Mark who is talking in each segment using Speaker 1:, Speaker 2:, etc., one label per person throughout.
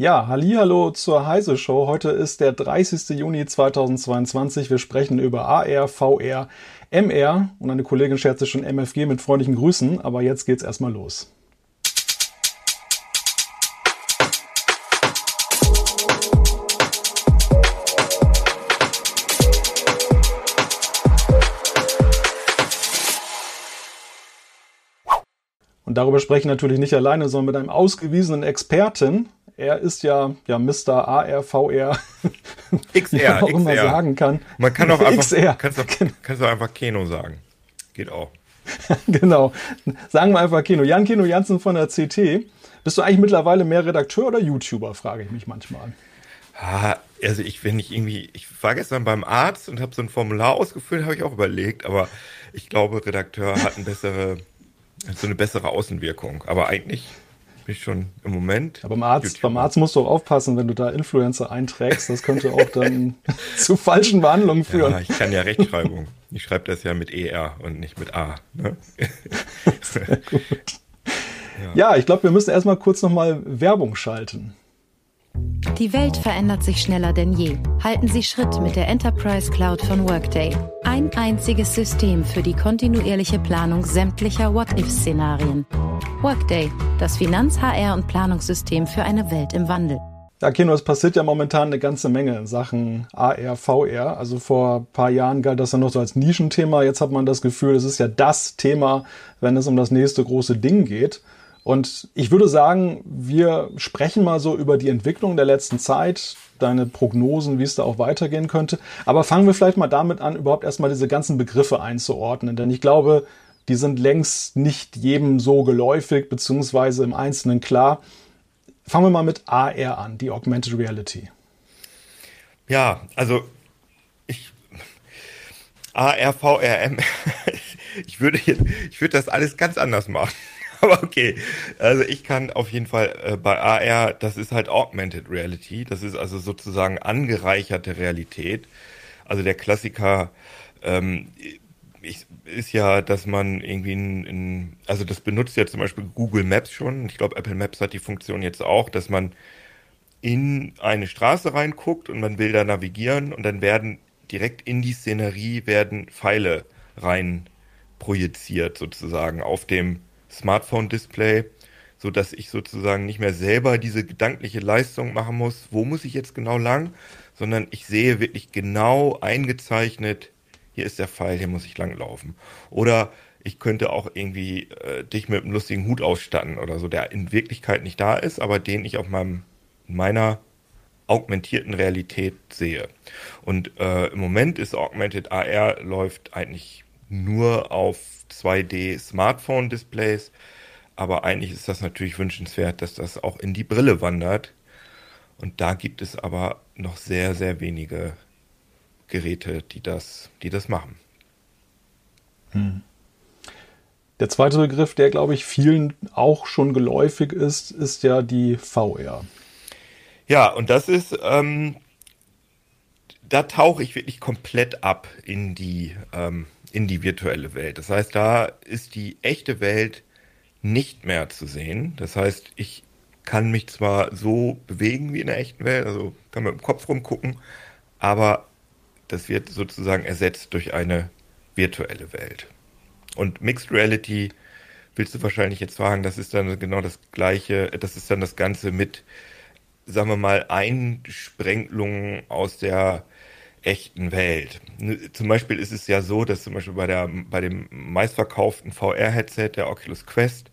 Speaker 1: Ja, hallo zur Heise Show. Heute ist der 30. Juni 2022. Wir sprechen über AR, VR, MR und eine Kollegin scherzt schon MFG mit freundlichen Grüßen, aber jetzt geht's erstmal los. Und darüber spreche ich natürlich nicht alleine, sondern mit einem ausgewiesenen Experten. Er ist ja, ja Mr. AR, VR,
Speaker 2: XR, wie man auch XR. immer
Speaker 1: sagen kann.
Speaker 2: Man kann auch einfach, XR. Kannst, auch, kannst auch einfach Keno sagen. Geht auch.
Speaker 1: genau. Sagen wir einfach Keno. Jan Keno Jansen von der CT. Bist du eigentlich mittlerweile mehr Redakteur oder YouTuber, frage ich mich manchmal.
Speaker 2: Ah, also ich, wenn ich irgendwie, ich war gestern beim Arzt und habe so ein Formular ausgefüllt, habe ich auch überlegt, aber ich glaube, Redakteur hat eine bessere so eine bessere Außenwirkung. Aber eigentlich bin ich schon im Moment.
Speaker 1: Aber beim Arzt, beim Arzt musst du auch aufpassen, wenn du da Influencer einträgst. Das könnte auch dann zu falschen Behandlungen führen.
Speaker 2: Ja, ich kann ja Rechtschreibung. Ich schreibe das ja mit ER und nicht mit A. Ne?
Speaker 1: Sehr gut. Ja, ja ich glaube, wir müssen erstmal kurz nochmal Werbung schalten.
Speaker 3: Die Welt verändert sich schneller denn je. Halten Sie Schritt mit der Enterprise Cloud von Workday. Ein einziges System für die kontinuierliche Planung sämtlicher What-If-Szenarien. Workday, das Finanz-, HR- und Planungssystem für eine Welt im Wandel.
Speaker 1: Ja, Kino, es passiert ja momentan eine ganze Menge in Sachen AR, VR. Also vor ein paar Jahren galt das ja noch so als Nischenthema. Jetzt hat man das Gefühl, es ist ja das Thema, wenn es um das nächste große Ding geht. Und ich würde sagen, wir sprechen mal so über die Entwicklung der letzten Zeit, deine Prognosen, wie es da auch weitergehen könnte. Aber fangen wir vielleicht mal damit an, überhaupt erstmal diese ganzen Begriffe einzuordnen. Denn ich glaube, die sind längst nicht jedem so geläufig, beziehungsweise im Einzelnen klar. Fangen wir mal mit AR an, die Augmented Reality.
Speaker 2: Ja, also ich AR, VR, M, ich würde, ich würde das alles ganz anders machen. Aber okay. Also ich kann auf jeden Fall äh, bei AR, das ist halt Augmented Reality. Das ist also sozusagen angereicherte Realität. Also der Klassiker ähm, ich, ist ja, dass man irgendwie in, in, also das benutzt ja zum Beispiel Google Maps schon. Ich glaube, Apple Maps hat die Funktion jetzt auch, dass man in eine Straße reinguckt und man will da navigieren und dann werden direkt in die Szenerie werden Pfeile rein projiziert sozusagen auf dem Smartphone-Display, so dass ich sozusagen nicht mehr selber diese gedankliche Leistung machen muss, wo muss ich jetzt genau lang, sondern ich sehe wirklich genau eingezeichnet, hier ist der Pfeil, hier muss ich langlaufen. Oder ich könnte auch irgendwie äh, dich mit einem lustigen Hut ausstatten oder so, der in Wirklichkeit nicht da ist, aber den ich auf meinem, meiner augmentierten Realität sehe. Und äh, im Moment ist Augmented AR läuft eigentlich nur auf 2D Smartphone-Displays. Aber eigentlich ist das natürlich wünschenswert, dass das auch in die Brille wandert. Und da gibt es aber noch sehr, sehr wenige Geräte, die das, die das machen.
Speaker 1: Hm. Der zweite Begriff, der glaube ich vielen auch schon geläufig ist, ist ja die VR.
Speaker 2: Ja, und das ist, ähm, da tauche ich wirklich komplett ab in die ähm, in die virtuelle Welt. Das heißt, da ist die echte Welt nicht mehr zu sehen. Das heißt, ich kann mich zwar so bewegen wie in der echten Welt, also kann mit dem Kopf rumgucken, aber das wird sozusagen ersetzt durch eine virtuelle Welt. Und Mixed Reality willst du wahrscheinlich jetzt fragen, das ist dann genau das gleiche, das ist dann das Ganze mit, sagen wir mal, Einsprengelungen aus der echten Welt. Zum Beispiel ist es ja so, dass zum Beispiel bei, der, bei dem meistverkauften VR-Headset, der Oculus Quest,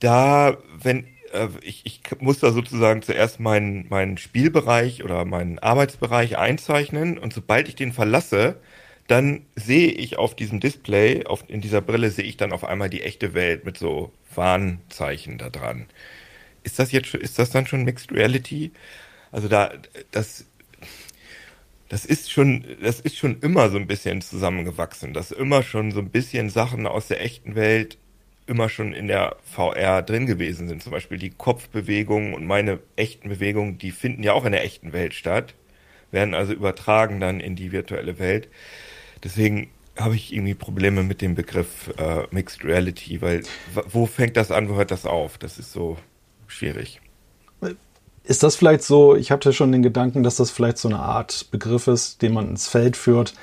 Speaker 2: da, wenn äh, ich, ich muss da sozusagen zuerst meinen, meinen Spielbereich oder meinen Arbeitsbereich einzeichnen und sobald ich den verlasse, dann sehe ich auf diesem Display, auf, in dieser Brille sehe ich dann auf einmal die echte Welt mit so Warnzeichen da dran. Ist das jetzt, ist das dann schon Mixed Reality? Also da, das das ist schon, das ist schon immer so ein bisschen zusammengewachsen, dass immer schon so ein bisschen Sachen aus der echten Welt immer schon in der VR drin gewesen sind. Zum Beispiel die Kopfbewegungen und meine echten Bewegungen, die finden ja auch in der echten Welt statt, werden also übertragen dann in die virtuelle Welt. Deswegen habe ich irgendwie Probleme mit dem Begriff äh, Mixed Reality, weil wo fängt das an, wo hört das auf? Das ist so schwierig
Speaker 1: Ist das vielleicht so, ich hatte schon den Gedanken, dass das vielleicht so eine Art Begriff ist, den man ins Feld führt,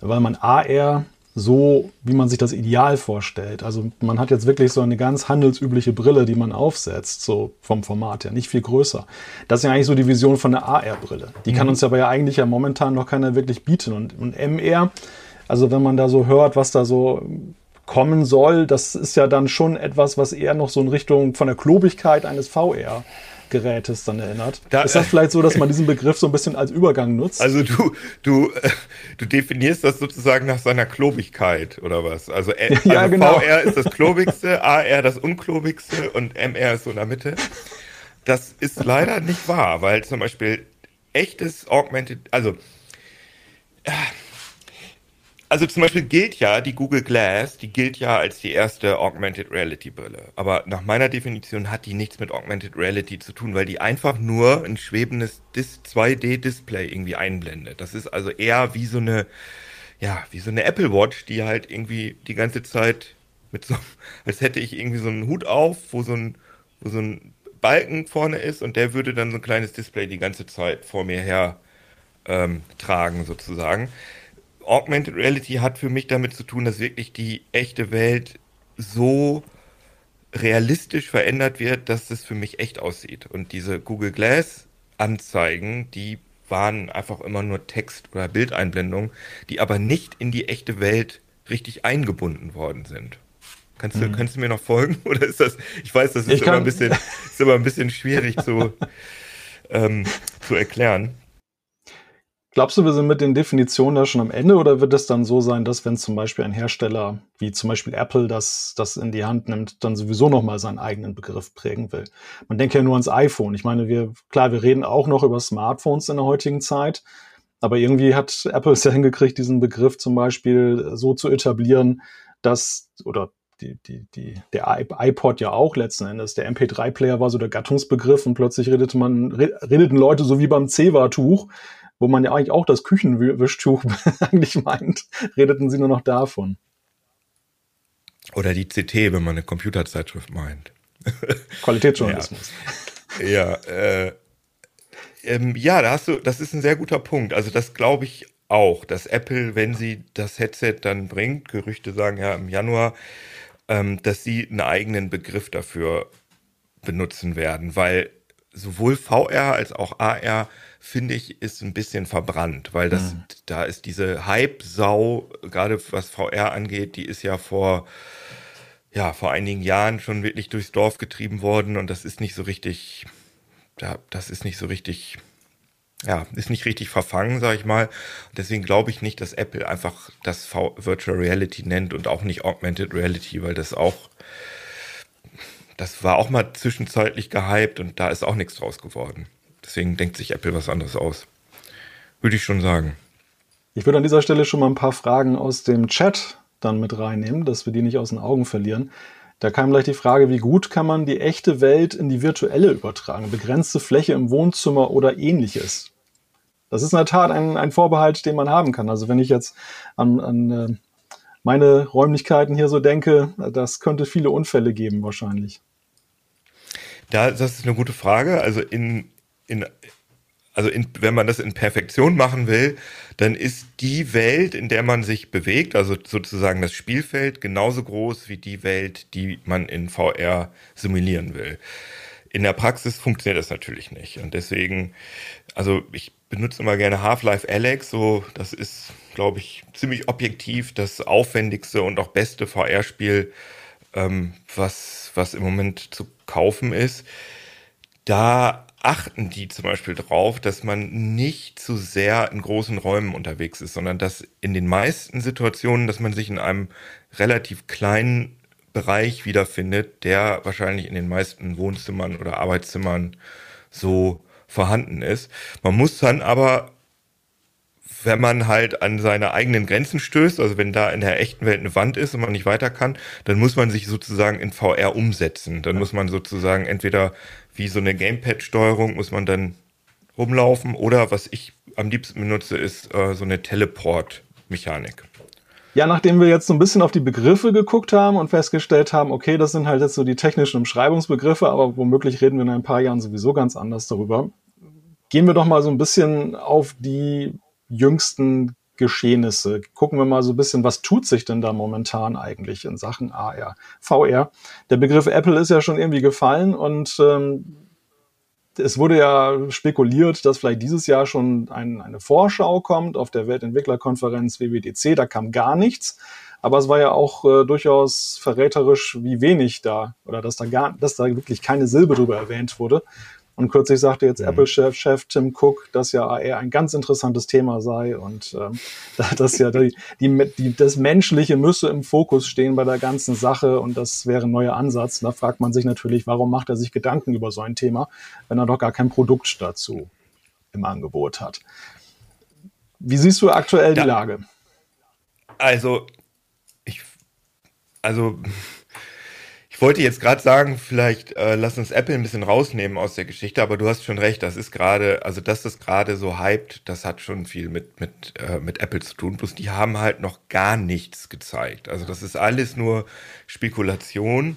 Speaker 1: weil man AR so, wie man sich das ideal vorstellt. Also man hat jetzt wirklich so eine ganz handelsübliche Brille, die man aufsetzt, so vom Format her, nicht viel größer. Das ist ja eigentlich so die Vision von der AR-Brille. Die mhm. kann uns aber ja eigentlich ja momentan noch keiner wirklich bieten. Und, und MR, also wenn man da so hört, was da so kommen soll, das ist ja dann schon etwas, was eher noch so in Richtung von der Klobigkeit eines VR Gerätes dann erinnert. Da, ist das vielleicht so, dass man diesen Begriff so ein bisschen als Übergang nutzt?
Speaker 2: Also du, du, äh, du definierst das sozusagen nach seiner Klobigkeit oder was? Also, äh, ja, also genau. VR ist das klobigste, AR das unklobigste und MR ist so in der Mitte. Das ist leider nicht wahr, weil zum Beispiel echtes Augmented, also äh, also zum Beispiel gilt ja die Google Glass, die gilt ja als die erste Augmented Reality Brille. Aber nach meiner Definition hat die nichts mit Augmented Reality zu tun, weil die einfach nur ein schwebendes 2D-Display irgendwie einblendet. Das ist also eher wie so eine, ja, wie so eine Apple Watch, die halt irgendwie die ganze Zeit mit so, als hätte ich irgendwie so einen Hut auf, wo so ein, wo so ein Balken vorne ist und der würde dann so ein kleines Display die ganze Zeit vor mir her ähm, tragen sozusagen. Augmented Reality hat für mich damit zu tun, dass wirklich die echte Welt so realistisch verändert wird, dass es für mich echt aussieht. Und diese Google Glass Anzeigen, die waren einfach immer nur Text- oder Bildeinblendungen, die aber nicht in die echte Welt richtig eingebunden worden sind. Kannst du, mhm. kannst du mir noch folgen? Oder ist das, ich weiß, das ist, immer ein, bisschen, ist immer ein bisschen schwierig zu, ähm, zu erklären.
Speaker 1: Glaubst du, wir sind mit den Definitionen da schon am Ende oder wird es dann so sein, dass wenn zum Beispiel ein Hersteller wie zum Beispiel Apple das, das in die Hand nimmt, dann sowieso nochmal seinen eigenen Begriff prägen will? Man denkt ja nur ans iPhone. Ich meine, wir, klar, wir reden auch noch über Smartphones in der heutigen Zeit, aber irgendwie hat Apple es ja hingekriegt, diesen Begriff zum Beispiel so zu etablieren, dass, oder die, die, die, der iPod ja auch letzten Endes. Der MP3-Player war so der Gattungsbegriff und plötzlich redete man, redeten Leute so wie beim Zewa-Tuch wo man ja eigentlich auch das Küchenwischtuch eigentlich meint, redeten sie nur noch davon.
Speaker 2: Oder die CT, wenn man eine Computerzeitschrift meint.
Speaker 1: Qualitätsjournalismus.
Speaker 2: ja, ja, äh, ähm, ja, da hast du, das ist ein sehr guter Punkt. Also das glaube ich auch, dass Apple, wenn sie das Headset dann bringt, Gerüchte sagen ja im Januar, ähm, dass sie einen eigenen Begriff dafür benutzen werden, weil sowohl VR als auch AR finde ich, ist ein bisschen verbrannt, weil das, mhm. da ist diese Hype-Sau, gerade was VR angeht, die ist ja vor, ja, vor einigen Jahren schon wirklich durchs Dorf getrieben worden und das ist nicht so richtig, ja, das ist nicht so richtig, ja, ist nicht richtig verfangen, sag ich mal. Deswegen glaube ich nicht, dass Apple einfach das v Virtual Reality nennt und auch nicht Augmented Reality, weil das auch, das war auch mal zwischenzeitlich gehypt und da ist auch nichts draus geworden. Deswegen denkt sich Apple was anderes aus. Würde ich schon sagen.
Speaker 1: Ich würde an dieser Stelle schon mal ein paar Fragen aus dem Chat dann mit reinnehmen, dass wir die nicht aus den Augen verlieren. Da kam gleich die Frage, wie gut kann man die echte Welt in die virtuelle übertragen? Begrenzte Fläche im Wohnzimmer oder ähnliches? Das ist in der Tat ein, ein Vorbehalt, den man haben kann. Also wenn ich jetzt an, an äh, meine Räumlichkeiten hier so denke, das könnte viele Unfälle geben wahrscheinlich.
Speaker 2: Da, das ist eine gute Frage. Also in in, also in, wenn man das in Perfektion machen will, dann ist die Welt, in der man sich bewegt, also sozusagen das Spielfeld, genauso groß wie die Welt, die man in VR simulieren will. In der Praxis funktioniert das natürlich nicht. Und deswegen, also ich benutze immer gerne Half-Life Alex, so das ist, glaube ich, ziemlich objektiv das aufwendigste und auch beste VR-Spiel, ähm, was, was im Moment zu kaufen ist. Da achten die zum Beispiel darauf, dass man nicht zu sehr in großen Räumen unterwegs ist, sondern dass in den meisten Situationen, dass man sich in einem relativ kleinen Bereich wiederfindet, der wahrscheinlich in den meisten Wohnzimmern oder Arbeitszimmern so vorhanden ist. Man muss dann aber wenn man halt an seine eigenen Grenzen stößt, also wenn da in der echten Welt eine Wand ist und man nicht weiter kann, dann muss man sich sozusagen in VR umsetzen. Dann muss man sozusagen entweder wie so eine Gamepad-Steuerung muss man dann rumlaufen oder was ich am liebsten benutze, ist äh, so eine Teleport-Mechanik.
Speaker 1: Ja, nachdem wir jetzt so ein bisschen auf die Begriffe geguckt haben und festgestellt haben, okay, das sind halt jetzt so die technischen Umschreibungsbegriffe, aber womöglich reden wir in ein paar Jahren sowieso ganz anders darüber. Gehen wir doch mal so ein bisschen auf die jüngsten Geschehnisse. Gucken wir mal so ein bisschen, was tut sich denn da momentan eigentlich in Sachen AR, VR. Der Begriff Apple ist ja schon irgendwie gefallen und ähm, es wurde ja spekuliert, dass vielleicht dieses Jahr schon ein, eine Vorschau kommt auf der Weltentwicklerkonferenz WWDC. Da kam gar nichts. Aber es war ja auch äh, durchaus verräterisch, wie wenig da oder dass da gar, dass da wirklich keine Silbe drüber erwähnt wurde. Und kürzlich sagte jetzt mhm. Apple-Chef Tim Cook, dass ja AR ein ganz interessantes Thema sei und ähm, dass ja die, die, die, das Menschliche müsse im Fokus stehen bei der ganzen Sache und das wäre ein neuer Ansatz. Und da fragt man sich natürlich, warum macht er sich Gedanken über so ein Thema, wenn er doch gar kein Produkt dazu im Angebot hat. Wie siehst du aktuell ja. die Lage?
Speaker 2: Also, ich, also ich wollte jetzt gerade sagen, vielleicht äh, lass uns Apple ein bisschen rausnehmen aus der Geschichte, aber du hast schon recht, das ist gerade, also dass das gerade so hypt, das hat schon viel mit, mit, äh, mit Apple zu tun. Bloß die haben halt noch gar nichts gezeigt. Also das ist alles nur Spekulation,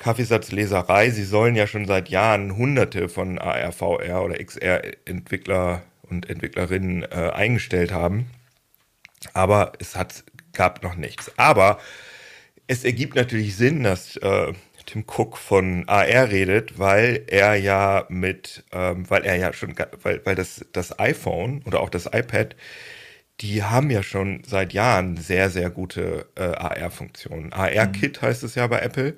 Speaker 2: Kaffeesatzleserei. Sie sollen ja schon seit Jahren hunderte von AR, VR oder XR-Entwickler und Entwicklerinnen äh, eingestellt haben. Aber es hat, gab noch nichts. Aber es ergibt natürlich Sinn, dass äh, Tim Cook von AR redet, weil er ja mit, ähm, weil er ja schon, weil, weil das, das iPhone oder auch das iPad, die haben ja schon seit Jahren sehr, sehr gute äh, AR-Funktionen. AR-Kit mhm. heißt es ja bei Apple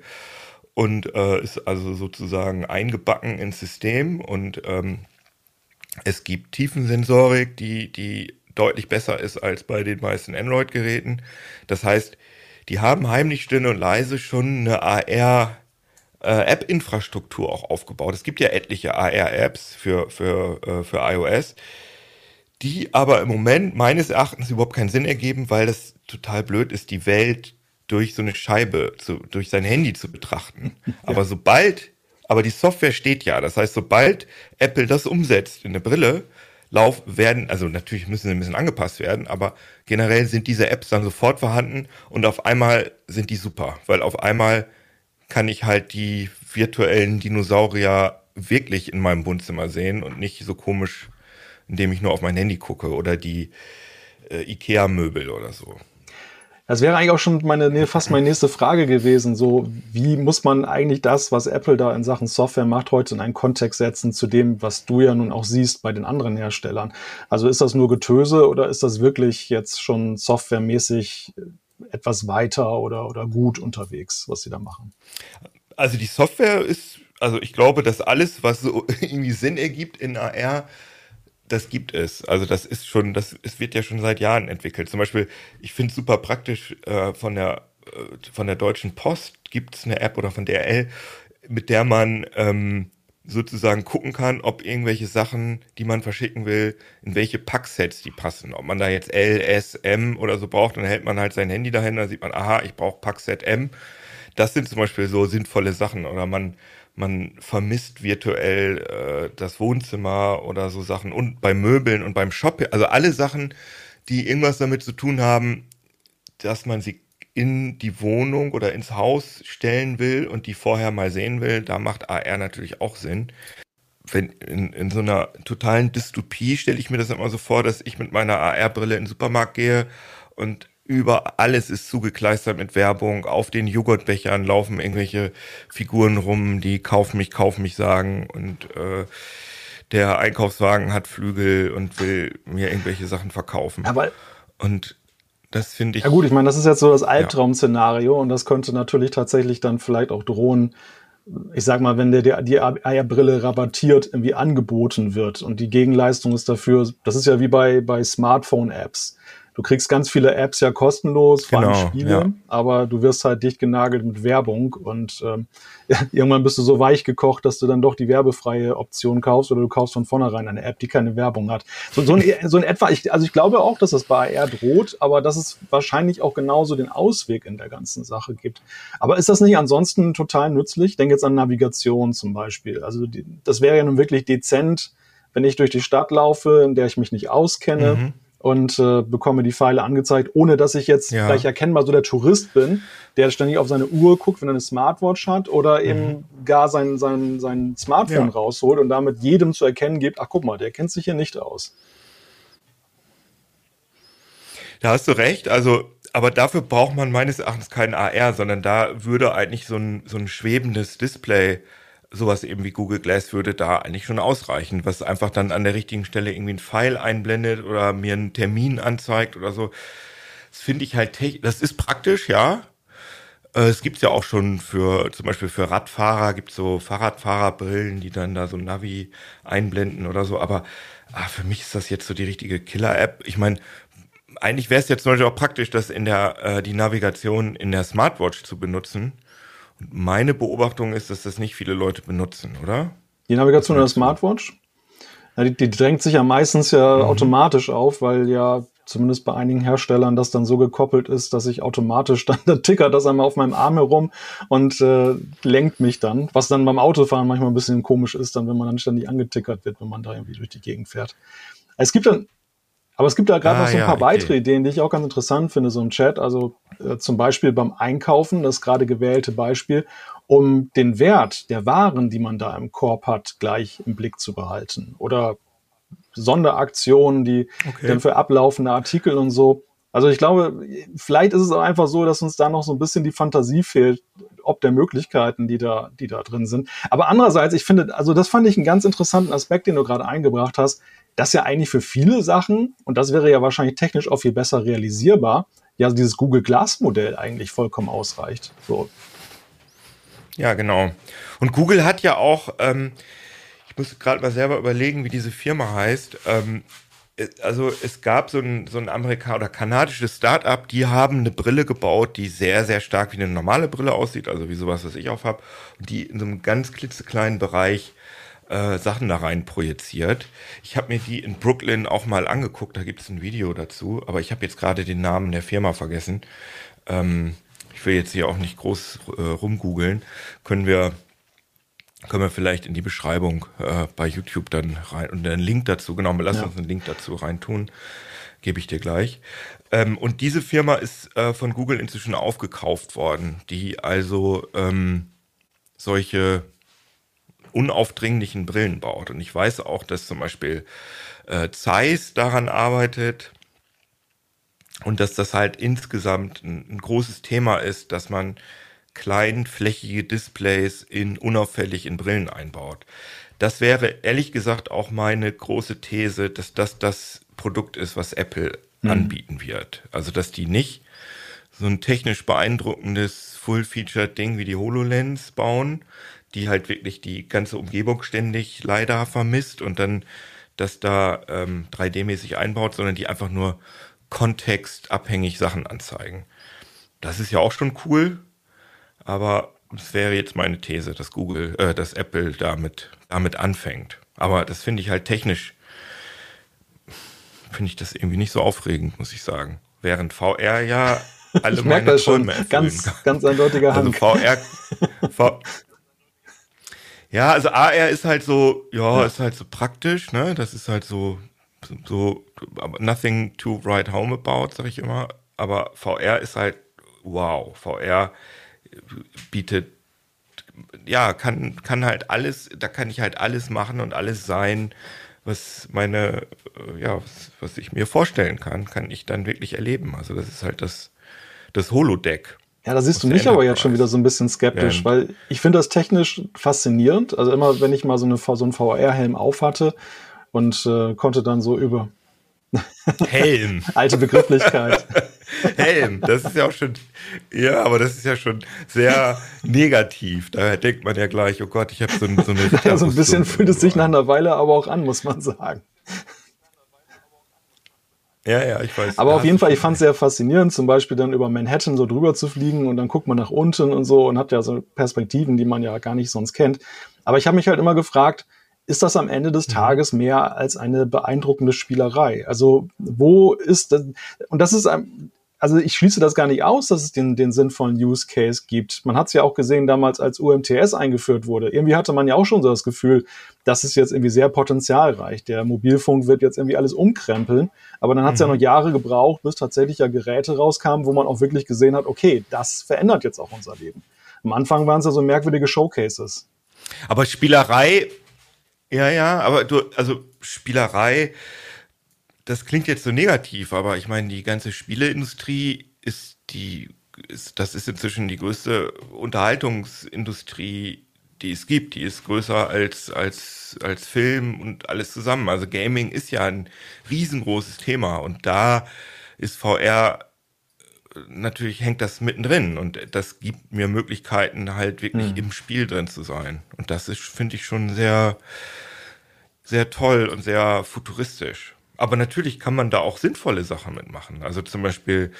Speaker 2: und äh, ist also sozusagen eingebacken ins System und ähm, es gibt Tiefensensorik, die, die deutlich besser ist als bei den meisten Android-Geräten. Das heißt, die haben heimlich still und leise schon eine AR äh, App-Infrastruktur auch aufgebaut. Es gibt ja etliche AR-Apps für, für, äh, für iOS, die aber im Moment meines Erachtens überhaupt keinen Sinn ergeben, weil das total blöd ist, die Welt durch so eine Scheibe, zu, durch sein Handy zu betrachten. Aber sobald, aber die Software steht ja, das heißt, sobald Apple das umsetzt in eine Brille, Lauf werden, also natürlich müssen sie ein bisschen angepasst werden, aber generell sind diese Apps dann sofort vorhanden und auf einmal sind die super, weil auf einmal kann ich halt die virtuellen Dinosaurier wirklich in meinem Wohnzimmer sehen und nicht so komisch, indem ich nur auf mein Handy gucke oder die äh, Ikea-Möbel oder so.
Speaker 1: Das wäre eigentlich auch schon meine, fast meine nächste Frage gewesen. So, wie muss man eigentlich das, was Apple da in Sachen Software macht, heute in einen Kontext setzen zu dem, was du ja nun auch siehst bei den anderen Herstellern? Also ist das nur Getöse oder ist das wirklich jetzt schon softwaremäßig etwas weiter oder, oder gut unterwegs, was sie da machen?
Speaker 2: Also die Software ist, also ich glaube, dass alles, was so irgendwie Sinn ergibt in AR, das gibt es. Also das ist schon, das es wird ja schon seit Jahren entwickelt. Zum Beispiel, ich finde es super praktisch äh, von der äh, von der Deutschen Post gibt es eine App oder von DRL, mit der man ähm, sozusagen gucken kann, ob irgendwelche Sachen, die man verschicken will, in welche Packsets die passen. Ob man da jetzt L, S, M oder so braucht, dann hält man halt sein Handy dahin, dann sieht man, aha, ich brauche Packset M. Das sind zum Beispiel so sinnvolle Sachen. Oder man man vermisst virtuell äh, das Wohnzimmer oder so Sachen und bei Möbeln und beim Shopping, also alle Sachen, die irgendwas damit zu tun haben, dass man sie in die Wohnung oder ins Haus stellen will und die vorher mal sehen will, da macht AR natürlich auch Sinn. Wenn in, in so einer totalen Dystopie stelle ich mir das immer so vor, dass ich mit meiner AR-Brille in den Supermarkt gehe und über alles ist zugekleistert mit Werbung. Auf den Joghurtbechern laufen irgendwelche Figuren rum, die kauf mich, kauf mich sagen und äh, der Einkaufswagen hat Flügel und will mir irgendwelche Sachen verkaufen.
Speaker 1: Aber
Speaker 2: und das finde ich.
Speaker 1: Ja gut, ich meine, das ist jetzt so das Albtraum-Szenario ja. und das könnte natürlich tatsächlich dann vielleicht auch drohen. Ich sag mal, wenn der, der die AR-Brille rabattiert irgendwie angeboten wird und die Gegenleistung ist dafür, das ist ja wie bei, bei Smartphone-Apps du kriegst ganz viele Apps ja kostenlos, vor allem genau, Spiele, ja. aber du wirst halt dicht genagelt mit Werbung und ähm, irgendwann bist du so weich gekocht, dass du dann doch die werbefreie Option kaufst oder du kaufst von vornherein eine App, die keine Werbung hat. So, so, in, so in etwa, ich, also ich glaube auch, dass das bei AR droht, aber dass es wahrscheinlich auch genauso den Ausweg in der ganzen Sache gibt. Aber ist das nicht ansonsten total nützlich? Ich denke jetzt an Navigation zum Beispiel. Also die, das wäre ja nun wirklich dezent, wenn ich durch die Stadt laufe, in der ich mich nicht auskenne. Mhm und äh, bekomme die Pfeile angezeigt, ohne dass ich jetzt ja. gleich erkennbar so der Tourist bin, der ständig auf seine Uhr guckt, wenn er eine Smartwatch hat oder eben mhm. gar sein, sein, sein Smartphone ja. rausholt und damit jedem zu erkennen gibt, ach guck mal, der kennt sich hier nicht aus.
Speaker 2: Da hast du recht. Also, aber dafür braucht man meines Erachtens keinen AR, sondern da würde eigentlich so ein, so ein schwebendes Display sowas eben wie Google Glass würde da eigentlich schon ausreichen, was einfach dann an der richtigen Stelle irgendwie ein Pfeil einblendet oder mir einen Termin anzeigt oder so. Das finde ich halt, das ist praktisch, ja. Äh, es gibt ja auch schon für, zum Beispiel für Radfahrer, gibt so Fahrradfahrerbrillen, die dann da so Navi einblenden oder so. Aber ah, für mich ist das jetzt so die richtige Killer-App. Ich meine, eigentlich wäre es jetzt zum Beispiel auch praktisch, das in der, äh, die Navigation in der Smartwatch zu benutzen meine Beobachtung ist, dass das nicht viele Leute benutzen, oder?
Speaker 1: Die Navigation in der Smartwatch? Ja, die, die, drängt sich ja meistens ja mhm. automatisch auf, weil ja zumindest bei einigen Herstellern das dann so gekoppelt ist, dass ich automatisch dann, dann tickert das einmal auf meinem Arm herum und äh, lenkt mich dann, was dann beim Autofahren manchmal ein bisschen komisch ist, dann wenn man dann ständig angetickert wird, wenn man da irgendwie durch die Gegend fährt. Es gibt dann aber es gibt da gerade ah, noch so ein paar ja, weitere okay. Ideen, die ich auch ganz interessant finde, so im Chat. Also äh, zum Beispiel beim Einkaufen, das gerade gewählte Beispiel, um den Wert der Waren, die man da im Korb hat, gleich im Blick zu behalten. Oder Sonderaktionen, die okay. dann für ablaufende Artikel und so. Also ich glaube, vielleicht ist es auch einfach so, dass uns da noch so ein bisschen die Fantasie fehlt, ob der Möglichkeiten, die da, die da drin sind. Aber andererseits, ich finde, also das fand ich einen ganz interessanten Aspekt, den du gerade eingebracht hast das ja eigentlich für viele Sachen, und das wäre ja wahrscheinlich technisch auch viel besser realisierbar, ja, dieses Google Glass Modell eigentlich vollkommen ausreicht. So.
Speaker 2: Ja, genau. Und Google hat ja auch, ähm, ich muss gerade mal selber überlegen, wie diese Firma heißt. Ähm, äh, also es gab so ein, so ein Amerika- oder kanadisches Startup, die haben eine Brille gebaut, die sehr, sehr stark wie eine normale Brille aussieht, also wie sowas, was ich auf habe, die in so einem ganz klitzekleinen Bereich äh, Sachen da rein projiziert. Ich habe mir die in Brooklyn auch mal angeguckt, da gibt es ein Video dazu, aber ich habe jetzt gerade den Namen der Firma vergessen. Ähm, ich will jetzt hier auch nicht groß äh, rumgoogeln. Können wir können wir vielleicht in die Beschreibung äh, bei YouTube dann rein und einen Link dazu, genau, lass ja. uns einen Link dazu reintun, gebe ich dir gleich. Ähm, und diese Firma ist äh, von Google inzwischen aufgekauft worden, die also ähm, solche unaufdringlichen Brillen baut. Und ich weiß auch, dass zum Beispiel äh, Zeiss daran arbeitet und dass das halt insgesamt ein, ein großes Thema ist, dass man kleinflächige Displays in unauffällig in Brillen einbaut. Das wäre ehrlich gesagt auch meine große These, dass das das Produkt ist, was Apple mhm. anbieten wird. Also dass die nicht so ein technisch beeindruckendes Full-Featured-Ding wie die HoloLens bauen, die halt wirklich die ganze Umgebung ständig leider vermisst und dann das da ähm, 3D-mäßig einbaut, sondern die einfach nur kontextabhängig Sachen anzeigen. Das ist ja auch schon cool, aber es wäre jetzt meine These, dass Google, äh, dass Apple damit, damit anfängt. Aber das finde ich halt technisch, finde ich das irgendwie nicht so aufregend, muss ich sagen. Während VR ja alle
Speaker 1: ich meine das Träume schon. Ganz, kann. ganz eindeutiger
Speaker 2: Also VR, v, ja, also AR ist halt so, ja, ist halt so praktisch, ne? Das ist halt so, so nothing to write home about, sag ich immer. Aber VR ist halt, wow, VR bietet, ja, kann, kann halt alles, da kann ich halt alles machen und alles sein, was meine, äh, ja, was, was ich mir vorstellen kann, kann ich dann wirklich erleben. Also das ist halt das, das Holodeck.
Speaker 1: Ja, da siehst du mich aber jetzt schon wieder so ein bisschen skeptisch, ja. weil ich finde das technisch faszinierend. Also immer, wenn ich mal so, eine, so einen VR-Helm auf hatte und äh, konnte dann so über
Speaker 2: Helm.
Speaker 1: Alte Begrifflichkeit.
Speaker 2: Helm, das ist ja auch schon, ja, aber das ist ja schon sehr negativ. Da denkt man ja gleich, oh Gott, ich habe so, so eine.
Speaker 1: Ja, so ein bisschen fühlt es sich nach einer Weile aber auch an, muss man sagen.
Speaker 2: Ja, ja, ich weiß.
Speaker 1: Aber auf jeden Fall, ich fand es sehr faszinierend, zum Beispiel dann über Manhattan so drüber zu fliegen und dann guckt man nach unten und so und hat ja so Perspektiven, die man ja gar nicht sonst kennt. Aber ich habe mich halt immer gefragt, ist das am Ende des mhm. Tages mehr als eine beeindruckende Spielerei? Also wo ist das? Und das ist also ich schließe das gar nicht aus, dass es den, den sinnvollen Use Case gibt. Man hat es ja auch gesehen damals, als UMTS eingeführt wurde. Irgendwie hatte man ja auch schon so das Gefühl, das ist jetzt irgendwie sehr potenzialreich. Der Mobilfunk wird jetzt irgendwie alles umkrempeln. Aber dann hat es mhm. ja noch Jahre gebraucht, bis tatsächlich ja Geräte rauskamen, wo man auch wirklich gesehen hat, okay, das verändert jetzt auch unser Leben. Am Anfang waren es ja so merkwürdige Showcases.
Speaker 2: Aber Spielerei, ja, ja, aber du, also Spielerei, das klingt jetzt so negativ, aber ich meine, die ganze Spieleindustrie ist die, ist, das ist inzwischen die größte Unterhaltungsindustrie, die es gibt. Die ist größer als, als, als Film und alles zusammen. Also Gaming ist ja ein riesengroßes Thema und da ist VR natürlich hängt das mittendrin und das gibt mir Möglichkeiten, halt wirklich mhm. im Spiel drin zu sein. Und das ist, finde ich, schon sehr, sehr toll und sehr futuristisch. Aber natürlich kann man da auch sinnvolle Sachen mitmachen. Also zum Beispiel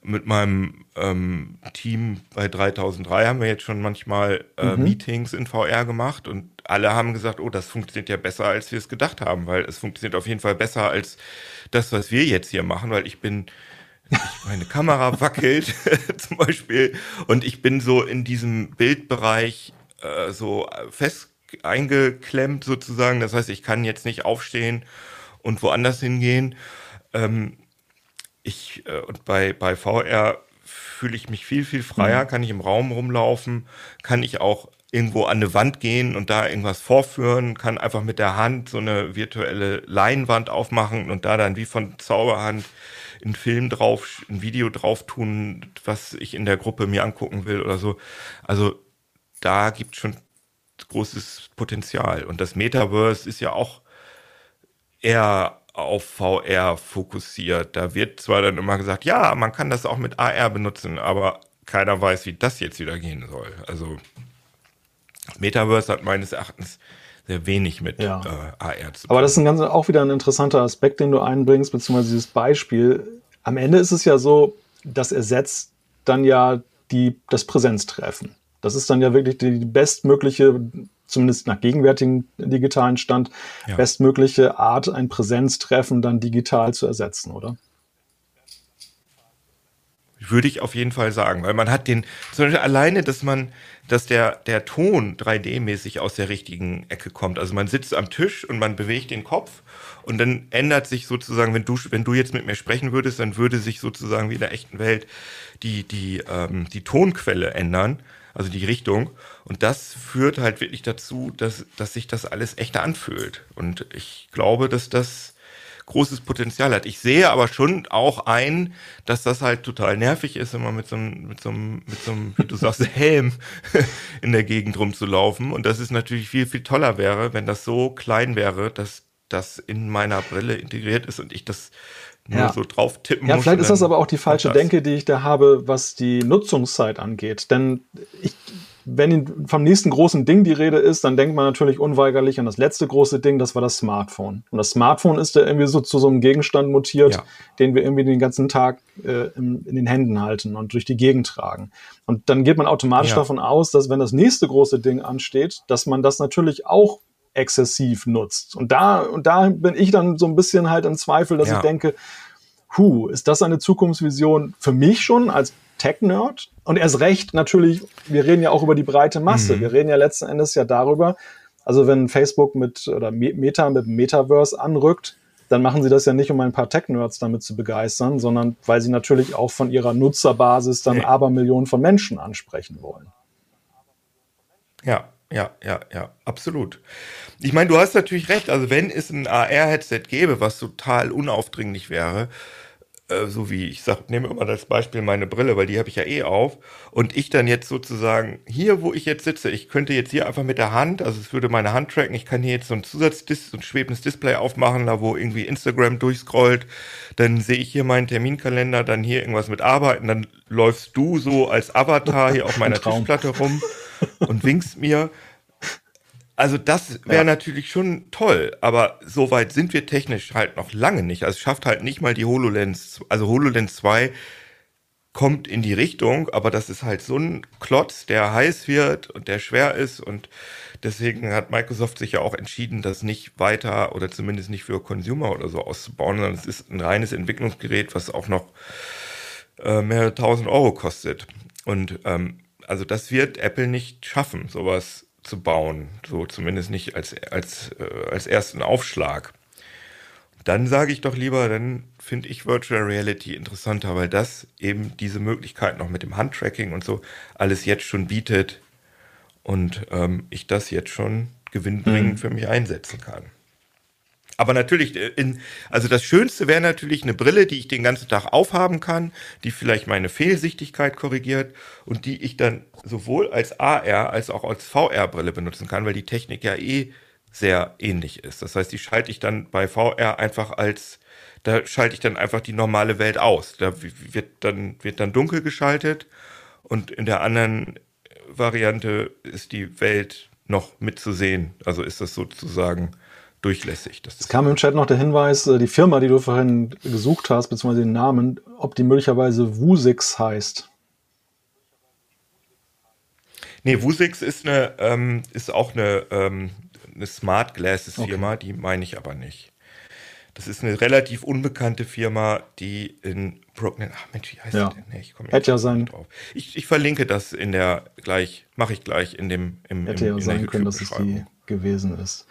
Speaker 2: mit meinem ähm, Team bei 3003 haben wir jetzt schon manchmal äh, mhm. Meetings in VR gemacht und alle haben gesagt, oh, das funktioniert ja besser, als wir es gedacht haben, weil es funktioniert auf jeden Fall besser als das, was wir jetzt hier machen, weil ich bin, ich, meine Kamera wackelt zum Beispiel und ich bin so in diesem Bildbereich äh, so fest eingeklemmt sozusagen. Das heißt, ich kann jetzt nicht aufstehen und woanders hingehen. Ähm, ich, äh, und bei, bei VR fühle ich mich viel, viel freier, mhm. kann ich im Raum rumlaufen, kann ich auch irgendwo an eine Wand gehen und da irgendwas vorführen, kann einfach mit der Hand so eine virtuelle Leinwand aufmachen und da dann wie von Zauberhand ein Film drauf, ein Video drauf tun, was ich in der Gruppe mir angucken will oder so. Also da gibt es schon großes Potenzial. Und das Metaverse ist ja auch eher auf VR fokussiert. Da wird zwar dann immer gesagt, ja, man kann das auch mit AR benutzen, aber keiner weiß, wie das jetzt wieder gehen soll. Also Metaverse hat meines Erachtens sehr wenig mit ja. äh, AR zu tun.
Speaker 1: Aber das ist ein ganz, auch wieder ein interessanter Aspekt, den du einbringst, beziehungsweise dieses Beispiel. Am Ende ist es ja so, das ersetzt dann ja die, das Präsenztreffen. Das ist dann ja wirklich die bestmögliche zumindest nach gegenwärtigem digitalen Stand, ja. bestmögliche Art, ein Präsenztreffen dann digital zu ersetzen, oder?
Speaker 2: Würde ich auf jeden Fall sagen, weil man hat den, zum Beispiel alleine, dass man, dass der, der Ton 3D-mäßig aus der richtigen Ecke kommt. Also man sitzt am Tisch und man bewegt den Kopf und dann ändert sich sozusagen, wenn du, wenn du jetzt mit mir sprechen würdest, dann würde sich sozusagen wie in der echten Welt die, die, ähm, die Tonquelle ändern also die Richtung. Und das führt halt wirklich dazu, dass, dass sich das alles echter anfühlt. Und ich glaube, dass das großes Potenzial hat. Ich sehe aber schon auch ein, dass das halt total nervig ist, immer mit so einem, mit so einem, mit so einem, wie du sagst, Helm in der Gegend rumzulaufen. Und dass es natürlich viel, viel toller wäre, wenn das so klein wäre, dass das in meiner Brille integriert ist und ich das nur ja. so drauf tippen
Speaker 1: ja, muss. Ja, vielleicht ist das aber auch die falsche Denke, die ich da habe, was die Nutzungszeit angeht. Denn ich, wenn vom nächsten großen Ding die Rede ist, dann denkt man natürlich unweigerlich an das letzte große Ding, das war das Smartphone. Und das Smartphone ist ja irgendwie so zu so einem Gegenstand mutiert, ja. den wir irgendwie den ganzen Tag äh, in, in, den Händen halten und durch die Gegend tragen. Und dann geht man automatisch ja. davon aus, dass wenn das nächste große Ding ansteht, dass man das natürlich auch exzessiv nutzt. Und da, und da bin ich dann so ein bisschen halt im Zweifel, dass ja. ich denke, hu, ist das eine Zukunftsvision für mich schon als Tech-Nerd? Und erst recht natürlich, wir reden ja auch über die breite Masse. Mhm. Wir reden ja letzten Endes ja darüber, also wenn Facebook mit oder Meta mit Metaverse anrückt, dann machen sie das ja nicht, um ein paar Tech-Nerds damit zu begeistern, sondern weil sie natürlich auch von ihrer Nutzerbasis dann hey. Abermillionen von Menschen ansprechen wollen.
Speaker 2: Ja, ja, ja, ja, absolut. Ich meine, du hast natürlich recht. Also wenn es ein AR-Headset gäbe, was total unaufdringlich wäre, äh, so wie ich sag, nehme immer das Beispiel meine Brille, weil die habe ich ja eh auf, und ich dann jetzt sozusagen hier, wo ich jetzt sitze, ich könnte jetzt hier einfach mit der Hand, also es würde meine Hand tracken, ich kann hier jetzt so ein Zusatzdis, so ein schwebendes Display aufmachen, da wo irgendwie Instagram durchscrollt, dann sehe ich hier meinen Terminkalender, dann hier irgendwas mit arbeiten, dann läufst du so als Avatar hier auf meiner Tischplatte rum und winkst mir. Also das wäre ja. natürlich schon toll, aber so weit sind wir technisch halt noch lange nicht. Also es schafft halt nicht mal die HoloLens, also HoloLens 2 kommt in die Richtung, aber das ist halt so ein Klotz, der heiß wird und der schwer ist und deswegen hat Microsoft sich ja auch entschieden, das nicht weiter oder zumindest nicht für Consumer oder so auszubauen, sondern es ist ein reines Entwicklungsgerät, was auch noch äh, mehrere tausend Euro kostet. Und ähm, also das wird Apple nicht schaffen, sowas zu bauen. So zumindest nicht als, als, äh, als ersten Aufschlag. Dann sage ich doch lieber, dann finde ich Virtual Reality interessanter, weil das eben diese Möglichkeit noch mit dem Handtracking und so alles jetzt schon bietet und ähm, ich das jetzt schon gewinnbringend mhm. für mich einsetzen kann. Aber natürlich, äh, in, also das Schönste wäre natürlich eine Brille, die ich den ganzen Tag aufhaben kann, die vielleicht meine Fehlsichtigkeit korrigiert und die ich dann sowohl als AR als auch als VR-Brille benutzen kann, weil die Technik ja eh sehr ähnlich ist. Das heißt, die schalte ich dann bei VR einfach als, da schalte ich dann einfach die normale Welt aus. Da wird dann, wird dann dunkel geschaltet und in der anderen Variante ist die Welt noch mitzusehen. Also ist das sozusagen durchlässig.
Speaker 1: Das es kam im Chat noch der Hinweis, äh, die Firma, die du vorhin gesucht hast, beziehungsweise den Namen, ob die möglicherweise Wusix heißt.
Speaker 2: Nee, Wusix ist eine, ähm, ist auch eine, ähm, eine Smart Glasses Firma, okay. die meine ich aber nicht. Das ist eine relativ unbekannte Firma, die in Brooklyn. Ach Mensch, wie heißt ja. die denn? Nee,
Speaker 1: ich komme Hätte ja sein. Drauf.
Speaker 2: Ich, ich, verlinke das in der gleich, mache ich gleich in dem im,
Speaker 1: Hätte im, ja sein können, dass es die gewesen ist.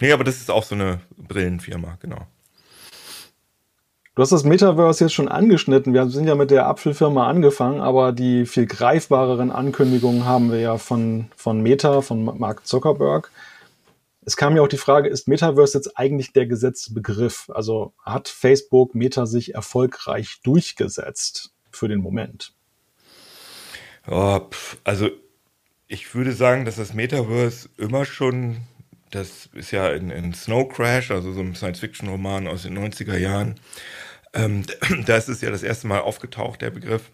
Speaker 2: Nee, aber das ist auch so eine Brillenfirma, genau.
Speaker 1: Du hast das Metaverse jetzt schon angeschnitten. Wir sind ja mit der Apfelfirma angefangen, aber die viel greifbareren Ankündigungen haben wir ja von, von Meta, von Mark Zuckerberg. Es kam ja auch die Frage, ist Metaverse jetzt eigentlich der gesetzte Begriff? Also hat Facebook Meta sich erfolgreich durchgesetzt für den Moment?
Speaker 2: Oh, also ich würde sagen, dass das Metaverse immer schon das ist ja in, in Snow Crash, also so ein Science-Fiction-Roman aus den 90er Jahren. Ähm, da ist es ja das erste Mal aufgetaucht, der Begriff.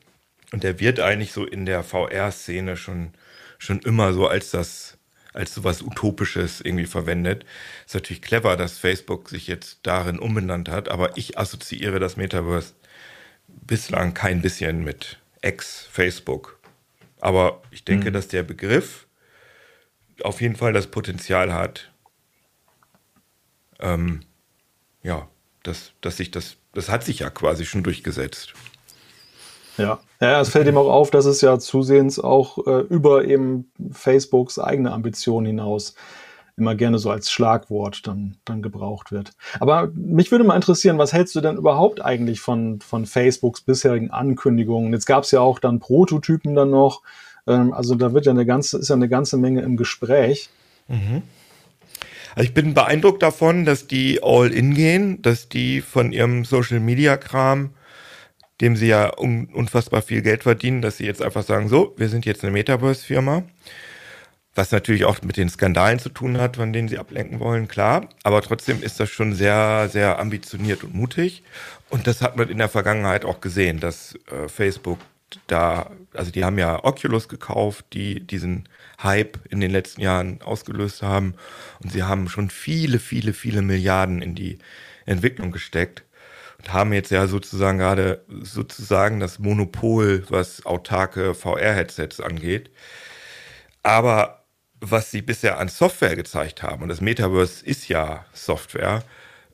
Speaker 2: Und der wird eigentlich so in der VR-Szene schon, schon immer so als das, als so was Utopisches irgendwie verwendet. Ist natürlich clever, dass Facebook sich jetzt darin umbenannt hat, aber ich assoziiere das Metaverse bislang kein bisschen mit Ex-Facebook. Aber ich denke, mhm. dass der Begriff auf jeden Fall das Potenzial hat, ähm, ja, dass, dass sich das, das hat sich ja quasi schon durchgesetzt.
Speaker 1: Ja. ja, es fällt ihm auch auf, dass es ja zusehends auch äh, über eben Facebooks eigene Ambitionen hinaus immer gerne so als Schlagwort dann, dann gebraucht wird. Aber mich würde mal interessieren, was hältst du denn überhaupt eigentlich von, von Facebooks bisherigen Ankündigungen? Jetzt gab es ja auch dann Prototypen dann noch. Ähm, also da wird ja eine ganze, ist ja eine ganze Menge im Gespräch. Mhm.
Speaker 2: Also ich bin beeindruckt davon, dass die all in gehen, dass die von ihrem Social Media Kram, dem sie ja un unfassbar viel Geld verdienen, dass sie jetzt einfach sagen, so, wir sind jetzt eine Metaverse Firma. Was natürlich auch mit den Skandalen zu tun hat, von denen sie ablenken wollen, klar. Aber trotzdem ist das schon sehr, sehr ambitioniert und mutig. Und das hat man in der Vergangenheit auch gesehen, dass äh, Facebook da, also die haben ja Oculus gekauft, die diesen Hype in den letzten Jahren ausgelöst haben. Und sie haben schon viele, viele, viele Milliarden in die Entwicklung gesteckt und haben jetzt ja sozusagen gerade sozusagen das Monopol, was autarke VR-Headsets angeht. Aber was sie bisher an Software gezeigt haben, und das Metaverse ist ja Software,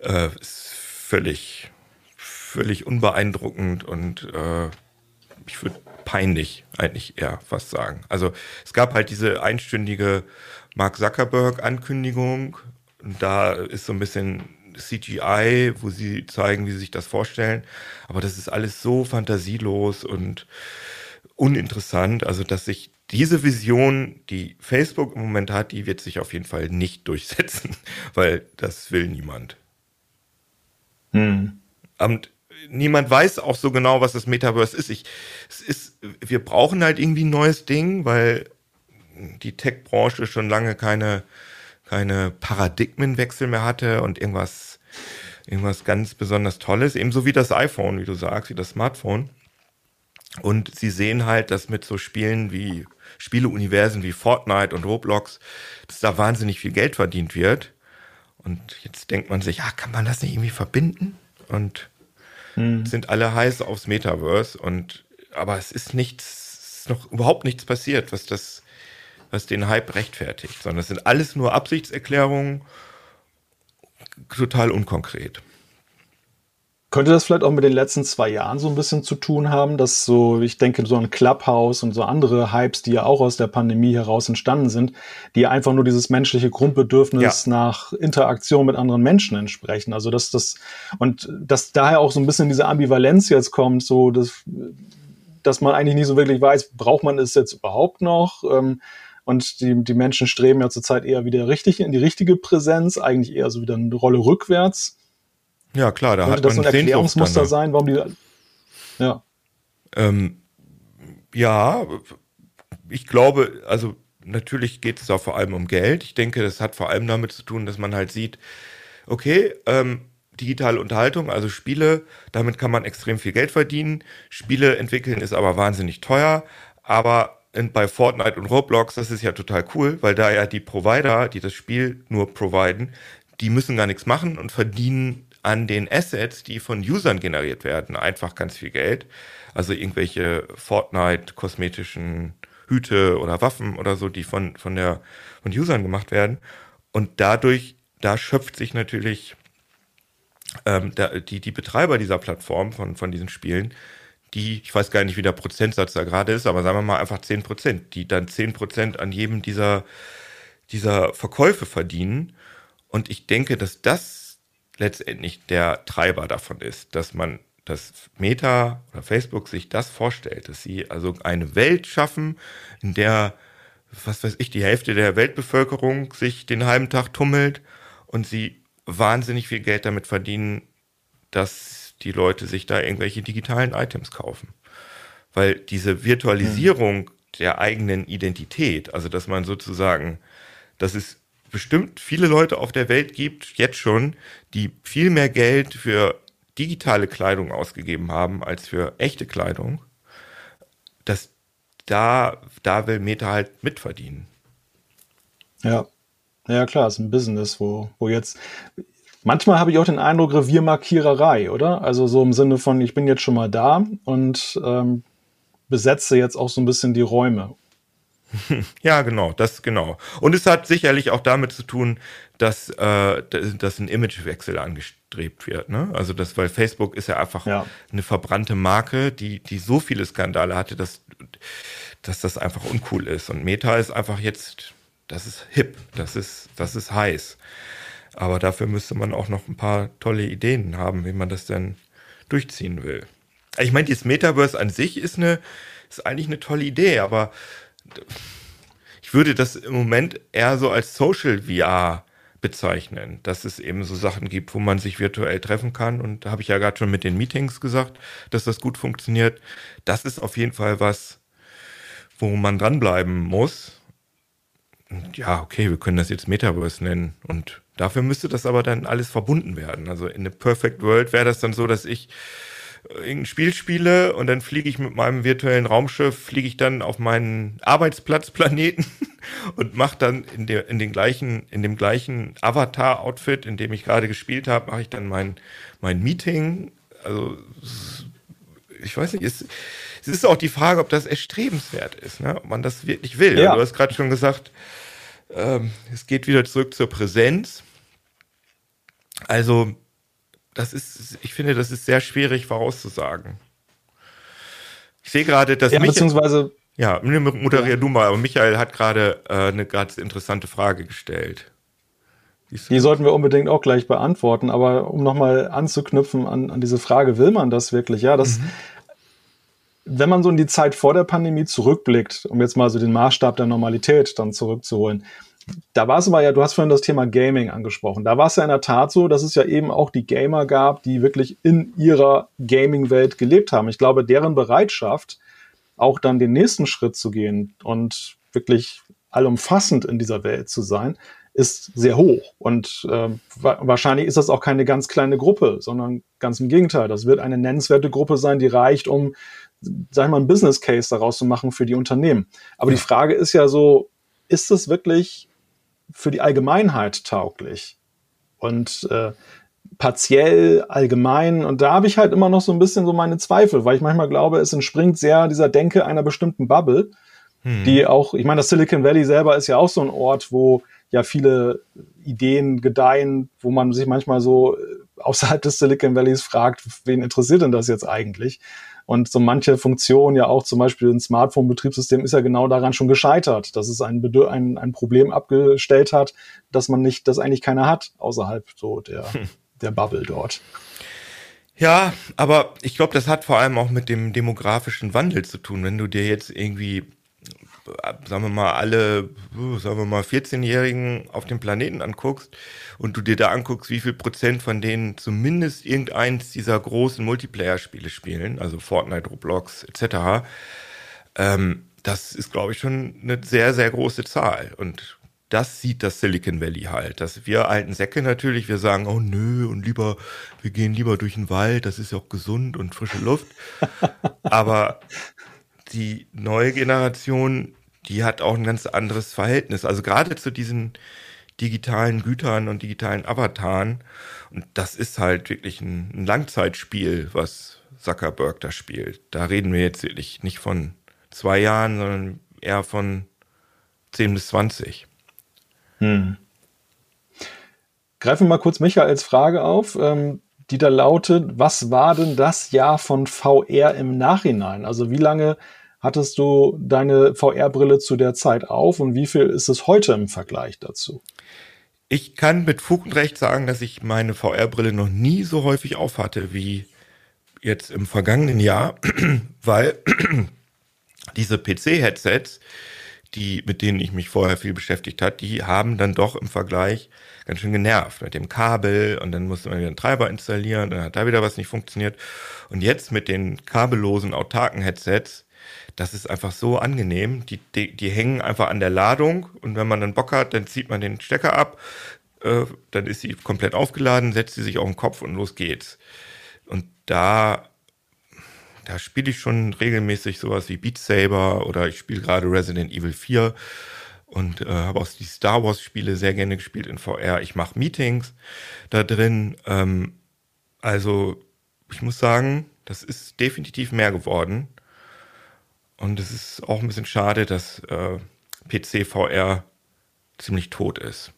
Speaker 2: äh, ist völlig, völlig unbeeindruckend und äh, ich würde peinlich eigentlich eher fast sagen. Also es gab halt diese einstündige Mark Zuckerberg-Ankündigung. Da ist so ein bisschen CGI, wo sie zeigen, wie sie sich das vorstellen. Aber das ist alles so fantasielos und uninteressant. Also, dass sich diese Vision, die Facebook im Moment hat, die wird sich auf jeden Fall nicht durchsetzen, weil das will niemand. Hm. Und niemand weiß auch so genau, was das Metaverse ist. Ich, es ist, wir brauchen halt irgendwie ein neues Ding, weil die Tech-Branche schon lange keine, keine Paradigmenwechsel mehr hatte und irgendwas, irgendwas ganz besonders Tolles, ebenso wie das iPhone, wie du sagst, wie das Smartphone. Und sie sehen halt, dass mit so Spielen wie Spieleuniversen wie Fortnite und Roblox, dass da wahnsinnig viel Geld verdient wird. Und jetzt denkt man sich, ja, kann man das nicht irgendwie verbinden? Und hm. sind alle heiß aufs Metaverse und aber es ist nichts, ist noch überhaupt nichts passiert, was das, was den Hype rechtfertigt, sondern es sind alles nur Absichtserklärungen, total unkonkret.
Speaker 1: Könnte das vielleicht auch mit den letzten zwei Jahren so ein bisschen zu tun haben, dass so, ich denke, so ein Clubhouse und so andere Hypes, die ja auch aus der Pandemie heraus entstanden sind, die einfach nur dieses menschliche Grundbedürfnis ja. nach Interaktion mit anderen Menschen entsprechen. Also dass das und dass daher auch so ein bisschen diese Ambivalenz jetzt kommt, so dass, dass man eigentlich nicht so wirklich weiß, braucht man es jetzt überhaupt noch? Ähm, und die, die Menschen streben ja zurzeit eher wieder richtig in die richtige Präsenz, eigentlich eher so wieder eine Rolle rückwärts.
Speaker 2: Ja, klar, da
Speaker 1: Könnte hat man das ein Erklärungsmuster sein, warum die.
Speaker 2: Ja. Ähm, ja, ich glaube, also natürlich geht es da vor allem um Geld. Ich denke, das hat vor allem damit zu tun, dass man halt sieht, okay, ähm, digitale Unterhaltung, also Spiele, damit kann man extrem viel Geld verdienen. Spiele entwickeln ist aber wahnsinnig teuer, aber bei Fortnite und Roblox, das ist ja total cool, weil da ja die Provider, die das Spiel nur providen, die müssen gar nichts machen und verdienen an den Assets, die von Usern generiert werden, einfach ganz viel Geld. Also irgendwelche Fortnite-kosmetischen Hüte oder Waffen oder so, die von, von, der, von Usern gemacht werden. Und dadurch, da schöpft sich natürlich ähm, da, die, die Betreiber dieser Plattform von, von diesen Spielen, die, ich weiß gar nicht, wie der Prozentsatz da gerade ist, aber sagen wir mal einfach 10 Prozent, die dann 10 Prozent an jedem dieser, dieser Verkäufe verdienen. Und ich denke, dass das letztendlich der Treiber davon ist, dass man dass Meta oder Facebook sich das vorstellt, dass sie also eine Welt schaffen, in der, was weiß ich, die Hälfte der Weltbevölkerung sich den halben Tag tummelt und sie wahnsinnig viel Geld damit verdienen, dass die Leute sich da irgendwelche digitalen Items kaufen. Weil diese Virtualisierung mhm. der eigenen Identität, also dass man sozusagen, das ist bestimmt viele Leute auf der Welt gibt, jetzt schon, die viel mehr Geld für digitale Kleidung ausgegeben haben als für echte Kleidung, dass da, da will Meta halt mitverdienen.
Speaker 1: Ja. Ja, klar, ist ein Business, wo, wo jetzt. Manchmal habe ich auch den Eindruck, Reviermarkiererei, oder? Also so im Sinne von, ich bin jetzt schon mal da und ähm, besetze jetzt auch so ein bisschen die Räume.
Speaker 2: Ja, genau, das genau. Und es hat sicherlich auch damit zu tun, dass, äh, dass ein Imagewechsel angestrebt wird. Ne? Also das, weil Facebook ist ja einfach ja. eine verbrannte Marke, die, die so viele Skandale hatte, dass, dass das einfach uncool ist. Und Meta ist einfach jetzt, das ist hip, das ist, das ist heiß. Aber dafür müsste man auch noch ein paar tolle Ideen haben, wie man das denn durchziehen will. Ich meine, dieses Metaverse an sich ist eine, ist eigentlich eine tolle Idee, aber ich würde das im Moment eher so als Social VR bezeichnen, dass es eben so Sachen gibt, wo man sich virtuell treffen kann. Und da habe ich ja gerade schon mit den Meetings gesagt, dass das gut funktioniert. Das ist auf jeden Fall was, wo man dranbleiben muss. Und ja, okay, wir können das jetzt Metaverse nennen. Und dafür müsste das aber dann alles verbunden werden. Also in a Perfect World wäre das dann so, dass ich irgendein Spiel spiele und dann fliege ich mit meinem virtuellen Raumschiff, fliege ich dann auf meinen Arbeitsplatzplaneten und mache dann in, der, in, den gleichen, in dem gleichen Avatar-Outfit, in dem ich gerade gespielt habe, mache ich dann mein, mein Meeting. Also ich weiß nicht, es, es ist auch die Frage, ob das erstrebenswert ist, ne? ob man das wirklich will. Ja. Du hast gerade schon gesagt, ähm, es geht wieder zurück zur Präsenz. Also das ist, ich finde, das ist sehr schwierig vorauszusagen. Ich sehe gerade, dass
Speaker 1: ja, beziehungsweise
Speaker 2: ja, moderier ja. du mal, aber Michael hat gerade äh, eine ganz interessante Frage gestellt.
Speaker 1: Die sollten wir unbedingt auch gleich beantworten, aber um nochmal anzuknüpfen an, an diese Frage, will man das wirklich? Ja, das, mhm. wenn man so in die Zeit vor der Pandemie zurückblickt, um jetzt mal so den Maßstab der Normalität dann zurückzuholen, da war es aber ja, du hast vorhin das Thema Gaming angesprochen. Da war es ja in der Tat so, dass es ja eben auch die Gamer gab, die wirklich in ihrer Gaming-Welt gelebt haben. Ich glaube, deren Bereitschaft, auch dann den nächsten Schritt zu gehen und wirklich allumfassend in dieser Welt zu sein, ist sehr hoch. Und äh, wahrscheinlich ist das auch keine ganz kleine Gruppe, sondern ganz im Gegenteil. Das wird eine nennenswerte Gruppe sein, die reicht, um, sag ich mal, einen Business Case daraus zu machen für die Unternehmen. Aber ja. die Frage ist ja so, ist es wirklich für die Allgemeinheit tauglich. Und äh, partiell, allgemein. Und da habe ich halt immer noch so ein bisschen so meine Zweifel, weil ich manchmal glaube, es entspringt sehr dieser Denke einer bestimmten Bubble, hm. die auch, ich meine, das Silicon Valley selber ist ja auch so ein Ort, wo ja viele Ideen gedeihen, wo man sich manchmal so äh, außerhalb des Silicon Valleys fragt, wen interessiert denn das jetzt eigentlich? Und so manche Funktion, ja auch zum Beispiel ein Smartphone-Betriebssystem, ist ja genau daran schon gescheitert, dass es ein, ein, ein Problem abgestellt hat, dass man nicht, dass eigentlich keiner hat, außerhalb so der, hm. der Bubble dort.
Speaker 2: Ja, aber ich glaube, das hat vor allem auch mit dem demografischen Wandel zu tun. Wenn du dir jetzt irgendwie sagen wir mal, alle, sagen wir mal, 14-Jährigen auf dem Planeten anguckst und du dir da anguckst, wie viel Prozent von denen zumindest irgendeins dieser großen Multiplayer-Spiele spielen, also Fortnite, Roblox etc., ähm, das ist, glaube ich, schon eine sehr, sehr große Zahl. Und das sieht das Silicon Valley halt. Dass wir alten Säcke natürlich, wir sagen, oh nö, und lieber, wir gehen lieber durch den Wald, das ist ja auch gesund und frische Luft. Aber die neue Generation, die hat auch ein ganz anderes Verhältnis. Also gerade zu diesen digitalen Gütern und digitalen Avataren. Und das ist halt wirklich ein, ein Langzeitspiel, was Zuckerberg da spielt. Da reden wir jetzt wirklich nicht von zwei Jahren, sondern eher von 10 bis 20. Hm.
Speaker 1: Greifen wir mal kurz Michaels Frage auf, ähm, die da lautet, was war denn das Jahr von VR im Nachhinein? Also wie lange hattest du deine VR-Brille zu der Zeit auf und wie viel ist es heute im Vergleich dazu?
Speaker 2: Ich kann mit Fug und Recht sagen, dass ich meine VR-Brille noch nie so häufig aufhatte wie jetzt im vergangenen Jahr, weil diese PC-Headsets, die, mit denen ich mich vorher viel beschäftigt hat, die haben dann doch im Vergleich ganz schön genervt mit dem Kabel und dann musste man wieder einen Treiber installieren, dann hat da wieder was nicht funktioniert. Und jetzt mit den kabellosen autarken Headsets das ist einfach so angenehm. Die, die, die hängen einfach an der Ladung und wenn man dann Bock hat, dann zieht man den Stecker ab, äh, dann ist sie komplett aufgeladen, setzt sie sich auf den Kopf und los geht's. Und da, da spiele ich schon regelmäßig sowas wie Beat Saber oder ich spiele gerade Resident Evil 4 und äh, habe auch die Star Wars Spiele sehr gerne gespielt in VR. Ich mache Meetings da drin. Ähm, also ich muss sagen, das ist definitiv mehr geworden. Und es ist auch ein bisschen schade, dass äh, PC VR ziemlich tot ist.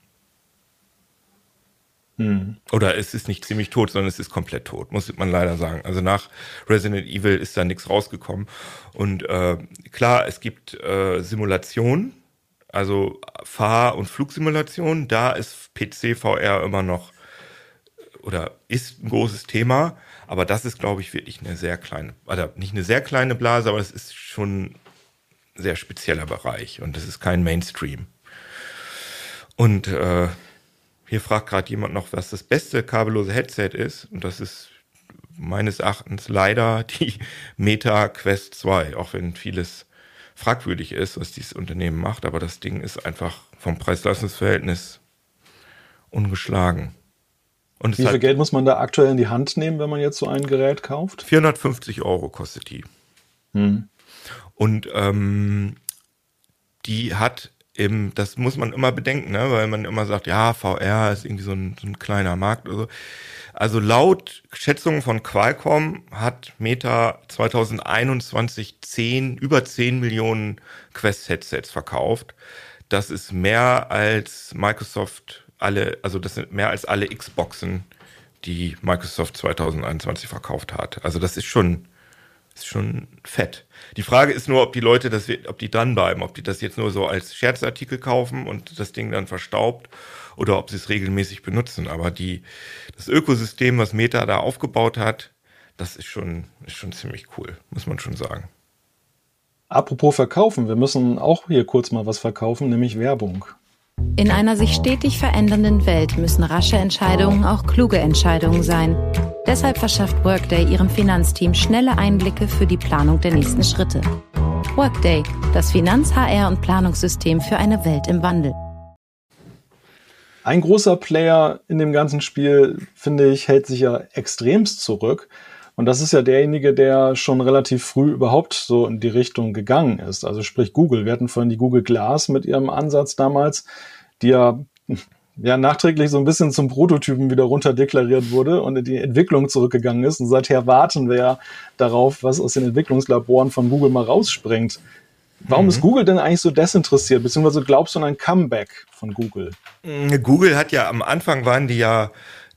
Speaker 2: Hm. Oder es ist nicht ziemlich tot, sondern es ist komplett tot, muss man leider sagen. Also nach Resident Evil ist da nichts rausgekommen. Und äh, klar, es gibt äh, Simulationen, also Fahr- und Flugsimulationen. Da ist PC VR immer noch oder ist ein großes Thema. Aber das ist, glaube ich, wirklich eine sehr kleine, also nicht eine sehr kleine Blase, aber es ist schon ein sehr spezieller Bereich und das ist kein Mainstream. Und äh, hier fragt gerade jemand noch, was das beste kabellose Headset ist. Und das ist meines Erachtens leider die Meta Quest 2, auch wenn vieles fragwürdig ist, was dieses Unternehmen macht. Aber das Ding ist einfach vom Preis-Leistungs-Verhältnis ungeschlagen.
Speaker 1: Und Wie viel Geld muss man da aktuell in die Hand nehmen, wenn man jetzt so ein Gerät kauft?
Speaker 2: 450 Euro kostet die. Hm. Und ähm, die hat eben, das muss man immer bedenken, ne? weil man immer sagt, ja, VR ist irgendwie so ein, so ein kleiner Markt oder so. Also laut Schätzungen von Qualcomm hat Meta 2021 10, über 10 Millionen Quest-Headsets verkauft. Das ist mehr als Microsoft alle, also das sind mehr als alle Xboxen, die Microsoft 2021 verkauft hat. Also das ist schon, ist schon fett. Die Frage ist nur, ob die Leute das, ob die dranbleiben, ob die das jetzt nur so als Scherzartikel kaufen und das Ding dann verstaubt oder ob sie es regelmäßig benutzen. Aber die, das Ökosystem, was Meta da aufgebaut hat, das ist schon, ist schon ziemlich cool, muss man schon sagen.
Speaker 1: Apropos verkaufen, wir müssen auch hier kurz mal was verkaufen, nämlich Werbung.
Speaker 3: In einer sich stetig verändernden Welt müssen rasche Entscheidungen auch kluge Entscheidungen sein. Deshalb verschafft Workday ihrem Finanzteam schnelle Einblicke für die Planung der nächsten Schritte. Workday, das Finanz-, HR- und Planungssystem für eine Welt im Wandel.
Speaker 1: Ein großer Player in dem ganzen Spiel, finde ich, hält sich ja extremst zurück. Und das ist ja derjenige, der schon relativ früh überhaupt so in die Richtung gegangen ist. Also sprich Google. Wir hatten vorhin die Google Glass mit ihrem Ansatz damals, die ja, ja nachträglich so ein bisschen zum Prototypen wieder runterdeklariert wurde und in die Entwicklung zurückgegangen ist. Und seither warten wir ja darauf, was aus den Entwicklungslaboren von Google mal rausspringt. Warum mhm. ist Google denn eigentlich so desinteressiert? Beziehungsweise glaubst du an ein Comeback von Google?
Speaker 2: Google hat ja am Anfang waren die ja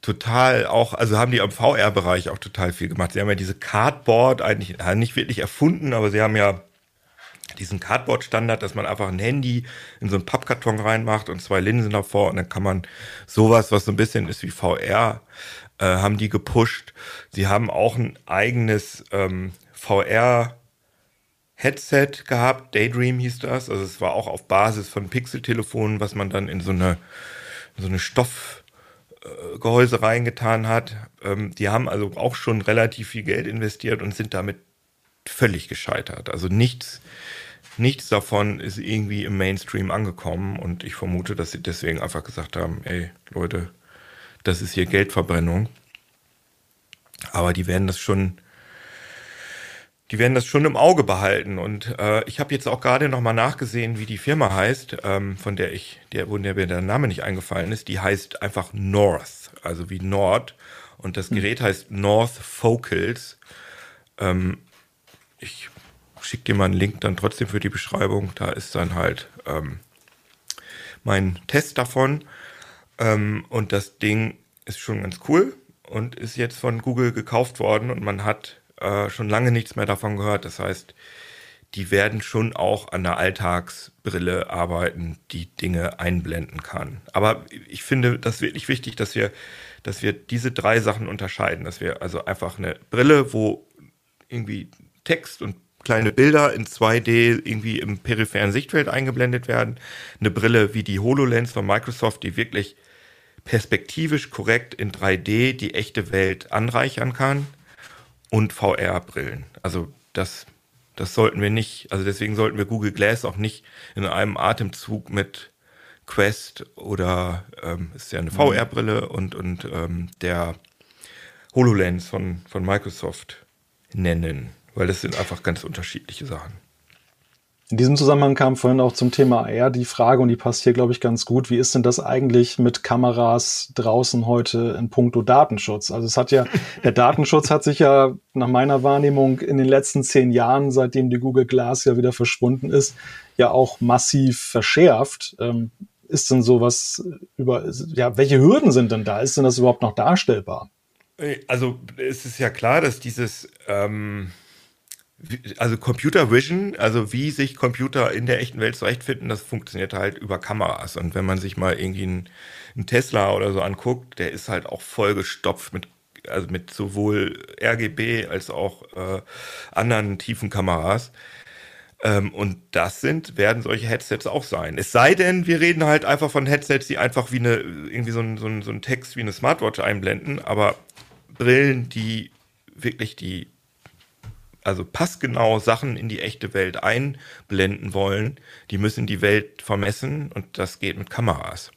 Speaker 2: total auch, also haben die am VR-Bereich auch total viel gemacht. Sie haben ja diese Cardboard eigentlich nicht wirklich erfunden, aber sie haben ja diesen Cardboard-Standard, dass man einfach ein Handy in so einen Pappkarton reinmacht und zwei Linsen davor und dann kann man sowas, was so ein bisschen ist wie VR, äh, haben die gepusht. Sie haben auch ein eigenes ähm, VR Headset gehabt, Daydream hieß das. Also es war auch auf Basis von Pixeltelefonen, was man dann in so eine, so eine Stoffgehäuse reingetan hat. Ähm, die haben also auch schon relativ viel Geld investiert und sind damit völlig gescheitert. Also nichts, nichts davon ist irgendwie im Mainstream angekommen und ich vermute, dass sie deswegen einfach gesagt haben, ey Leute, das ist hier Geldverbrennung. Aber die werden das schon, die werden das schon im Auge behalten. Und äh, ich habe jetzt auch gerade nochmal nachgesehen, wie die Firma heißt, ähm, von der ich, der, wo der mir der Name nicht eingefallen ist. Die heißt einfach North, also wie Nord. Und das hm. Gerät heißt North Focals. Ähm, ich schicke dir mal einen Link dann trotzdem für die Beschreibung. Da ist dann halt ähm, mein Test davon. Ähm, und das Ding ist schon ganz cool und ist jetzt von Google gekauft worden und man hat äh, schon lange nichts mehr davon gehört. Das heißt, die werden schon auch an der Alltagsbrille arbeiten, die Dinge einblenden kann. Aber ich finde das wirklich wichtig, dass wir, dass wir diese drei Sachen unterscheiden. Dass wir also einfach eine Brille, wo irgendwie Text und kleine Bilder in 2D irgendwie im peripheren Sichtfeld eingeblendet werden. Eine Brille wie die HoloLens von Microsoft, die wirklich perspektivisch korrekt in 3D die echte Welt anreichern kann. Und VR-Brillen. Also das, das sollten wir nicht, also deswegen sollten wir Google Glass auch nicht in einem Atemzug mit Quest oder ähm, ist ja eine mhm. VR-Brille und, und ähm, der HoloLens von, von Microsoft nennen weil das sind einfach ganz unterschiedliche Sachen.
Speaker 1: In diesem Zusammenhang kam vorhin auch zum Thema AR die Frage, und die passt hier, glaube ich, ganz gut. Wie ist denn das eigentlich mit Kameras draußen heute in puncto Datenschutz? Also es hat ja, der Datenschutz hat sich ja nach meiner Wahrnehmung in den letzten zehn Jahren, seitdem die Google Glass ja wieder verschwunden ist, ja auch massiv verschärft. Ähm, ist denn sowas über, ja, welche Hürden sind denn da? Ist denn das überhaupt noch darstellbar?
Speaker 2: Also es ist ja klar, dass dieses, ähm also Computer Vision, also wie sich Computer in der echten Welt zurechtfinden, das funktioniert halt über Kameras. Und wenn man sich mal irgendwie einen, einen Tesla oder so anguckt, der ist halt auch vollgestopft mit also mit sowohl RGB als auch äh, anderen tiefen Kameras. Ähm, und das sind, werden solche Headsets auch sein. Es sei denn, wir reden halt einfach von Headsets, die einfach wie eine, irgendwie so ein, so ein, so ein Text wie eine Smartwatch einblenden, aber Brillen, die wirklich die also passgenau Sachen in die echte Welt einblenden wollen, die müssen die Welt vermessen und das geht mit Kameras.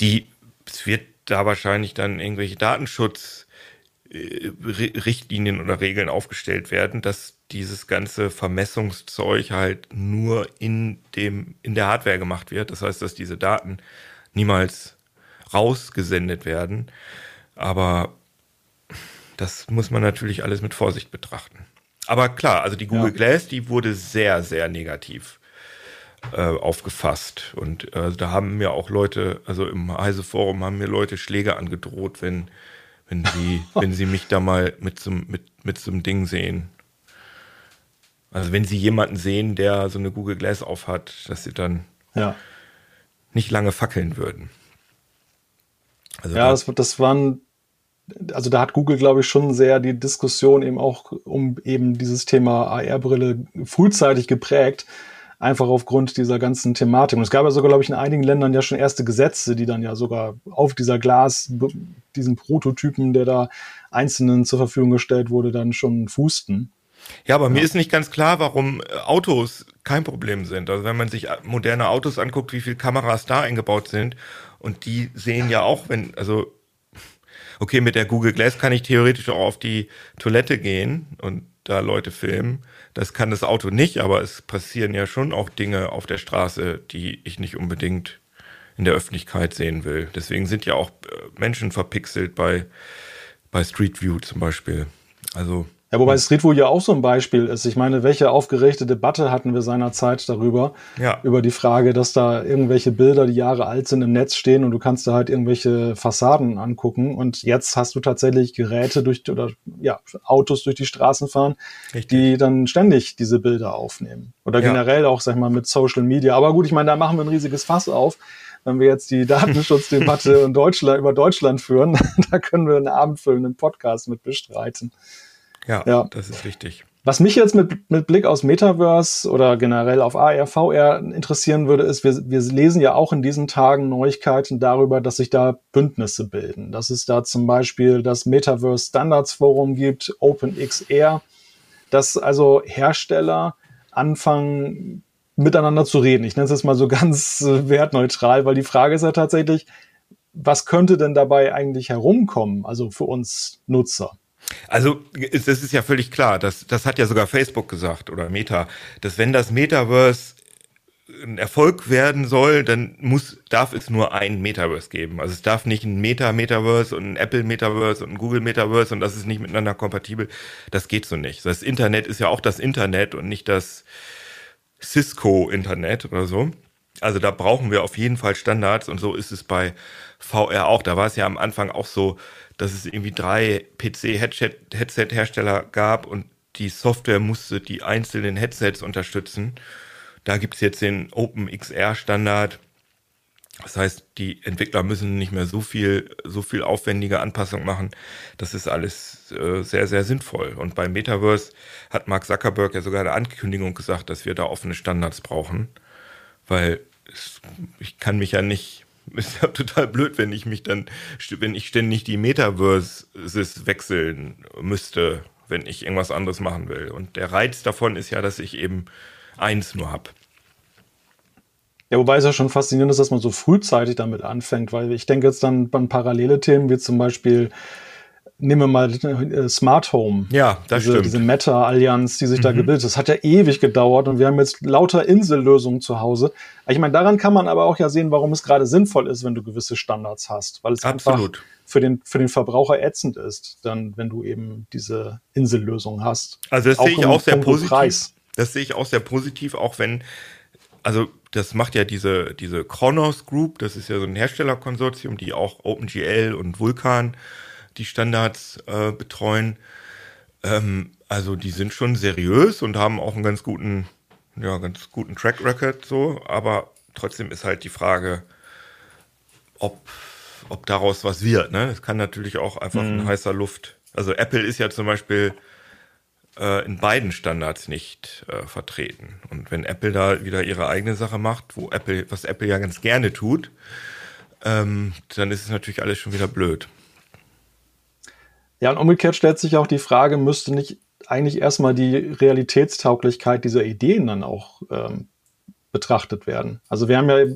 Speaker 2: Die, es wird da wahrscheinlich dann irgendwelche Datenschutzrichtlinien oder Regeln aufgestellt werden, dass dieses ganze Vermessungszeug halt nur in dem, in der Hardware gemacht wird. Das heißt, dass diese Daten niemals rausgesendet werden. Aber das muss man natürlich alles mit Vorsicht betrachten. Aber klar, also die Google ja. Glass, die wurde sehr, sehr negativ äh, aufgefasst. Und äh, da haben mir auch Leute, also im Heise Forum haben mir Leute Schläge angedroht, wenn, wenn sie, wenn sie mich da mal mit so, mit, mit so einem Ding sehen. Also wenn sie jemanden sehen, der so eine Google Glass aufhat, dass sie dann ja. nicht lange fackeln würden.
Speaker 1: Also ja, das, das waren also da hat Google, glaube ich, schon sehr die Diskussion eben auch um eben dieses Thema AR-Brille frühzeitig geprägt. Einfach aufgrund dieser ganzen Thematik. Und es gab ja sogar, glaube ich, in einigen Ländern ja schon erste Gesetze, die dann ja sogar auf dieser Glas, diesen Prototypen, der da Einzelnen zur Verfügung gestellt wurde, dann schon fußten.
Speaker 2: Ja, aber ja. mir ist nicht ganz klar, warum äh, Autos kein Problem sind. Also wenn man sich äh, moderne Autos anguckt, wie viele Kameras da eingebaut sind und die sehen ja auch, wenn, also okay, mit der Google Glass kann ich theoretisch auch auf die Toilette gehen und da Leute filmen. Das kann das Auto nicht, aber es passieren ja schon auch Dinge auf der Straße, die ich nicht unbedingt in der Öffentlichkeit sehen will. Deswegen sind ja auch äh, Menschen verpixelt bei, bei Street View zum Beispiel. Also
Speaker 1: Ja, wobei Street View ja auch so ein Beispiel ist. Ich meine, welche aufgeregte Debatte hatten wir seinerzeit darüber? Ja. Über die Frage, dass da irgendwelche Bilder, die Jahre alt sind, im Netz stehen und du kannst da halt irgendwelche Fassaden angucken. Und jetzt hast du tatsächlich Geräte durch oder ja, Autos durch die Straßen fahren, Richtig. die dann ständig diese Bilder aufnehmen. Oder ja. generell auch, sag ich mal, mit Social Media. Aber gut, ich meine, da machen wir ein riesiges Fass auf wenn wir jetzt die Datenschutzdebatte in Deutschland, über Deutschland führen, da können wir einen abendfüllenden Podcast mit bestreiten.
Speaker 2: Ja, ja, das ist richtig.
Speaker 1: Was mich jetzt mit, mit Blick aus Metaverse oder generell auf AR, VR interessieren würde, ist, wir, wir lesen ja auch in diesen Tagen Neuigkeiten darüber, dass sich da Bündnisse bilden. Dass es da zum Beispiel das Metaverse Standards Forum gibt, OpenXR, dass also Hersteller anfangen, miteinander zu reden. Ich nenne es jetzt mal so ganz wertneutral, weil die Frage ist ja tatsächlich, was könnte denn dabei eigentlich herumkommen, also für uns Nutzer?
Speaker 2: Also das ist ja völlig klar, das, das hat ja sogar Facebook gesagt oder Meta, dass wenn das Metaverse ein Erfolg werden soll, dann muss, darf es nur ein Metaverse geben. Also es darf nicht ein Meta-Metaverse und ein Apple-Metaverse und ein Google-Metaverse und das ist nicht miteinander kompatibel. Das geht so nicht. Das Internet ist ja auch das Internet und nicht das Cisco-Internet oder so. Also da brauchen wir auf jeden Fall Standards und so ist es bei VR auch. Da war es ja am Anfang auch so, dass es irgendwie drei PC-Headset-Hersteller gab und die Software musste die einzelnen Headsets unterstützen. Da gibt es jetzt den OpenXR-Standard. Das heißt, die Entwickler müssen nicht mehr so viel, so viel aufwendige Anpassung machen. Das ist alles äh, sehr, sehr sinnvoll. Und beim Metaverse hat Mark Zuckerberg ja sogar eine Ankündigung gesagt, dass wir da offene Standards brauchen. Weil es, ich kann mich ja nicht ist ja total blöd, wenn ich mich dann, wenn ich ständig die Metaverses wechseln müsste, wenn ich irgendwas anderes machen will. Und der Reiz davon ist ja, dass ich eben eins nur habe.
Speaker 1: Ja, wobei es ja schon faszinierend ist, dass man so frühzeitig damit anfängt, weil ich denke jetzt dann an parallele Themen wie zum Beispiel nehmen wir mal äh, Smart Home.
Speaker 2: Ja, das
Speaker 1: diese,
Speaker 2: stimmt.
Speaker 1: Diese Meta-Allianz, die sich mhm. da gebildet hat. Das hat ja ewig gedauert und wir haben jetzt lauter Insellösungen zu Hause. Ich meine, daran kann man aber auch ja sehen, warum es gerade sinnvoll ist, wenn du gewisse Standards hast. Weil es Absolut. einfach für den, für den Verbraucher ätzend ist, dann, wenn du eben diese Insellösung hast.
Speaker 2: Also das auch sehe ich auch sehr positiv. Preis. Das sehe ich auch sehr positiv, auch wenn, also das macht ja diese, diese Kronos Group, das ist ja so ein Herstellerkonsortium, die auch OpenGL und Vulkan die Standards äh, betreuen. Ähm, also die sind schon seriös und haben auch einen ganz guten, ja, ganz guten Track Record so, aber trotzdem ist halt die Frage, ob, ob daraus was wird. Ne? Das kann natürlich auch einfach mhm. in heißer Luft. Also Apple ist ja zum Beispiel äh, in beiden Standards nicht äh, vertreten. Und wenn Apple da wieder ihre eigene Sache macht, wo Apple, was Apple ja ganz gerne tut, ähm, dann ist es natürlich alles schon wieder blöd.
Speaker 1: Ja, und umgekehrt stellt sich auch die Frage, müsste nicht eigentlich erstmal die Realitätstauglichkeit dieser Ideen dann auch ähm, betrachtet werden. Also wir haben ja,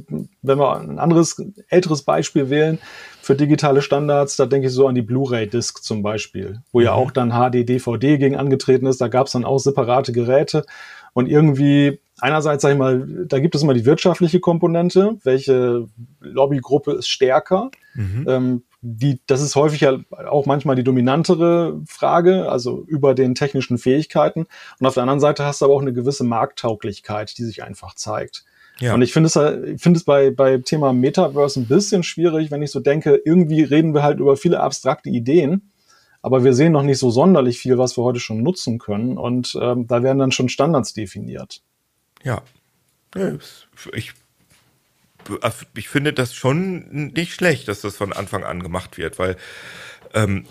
Speaker 1: wenn wir ein anderes, älteres Beispiel wählen für digitale Standards, da denke ich so an die Blu-ray-Disc zum Beispiel, wo mhm. ja auch dann HD-DVD gegen angetreten ist. Da gab es dann auch separate Geräte und irgendwie einerseits sage ich mal, da gibt es immer die wirtschaftliche Komponente, welche Lobbygruppe ist stärker. Mhm. Ähm, die, das ist häufig ja auch manchmal die dominantere Frage, also über den technischen Fähigkeiten. Und auf der anderen Seite hast du aber auch eine gewisse Markttauglichkeit, die sich einfach zeigt. Ja. Und ich finde es, ich finde es bei, bei Thema Metaverse ein bisschen schwierig, wenn ich so denke, irgendwie reden wir halt über viele abstrakte Ideen, aber wir sehen noch nicht so sonderlich viel, was wir heute schon nutzen können. Und ähm, da werden dann schon Standards definiert.
Speaker 2: Ja. Ich ich finde das schon nicht schlecht, dass das von Anfang an gemacht wird, weil ähm,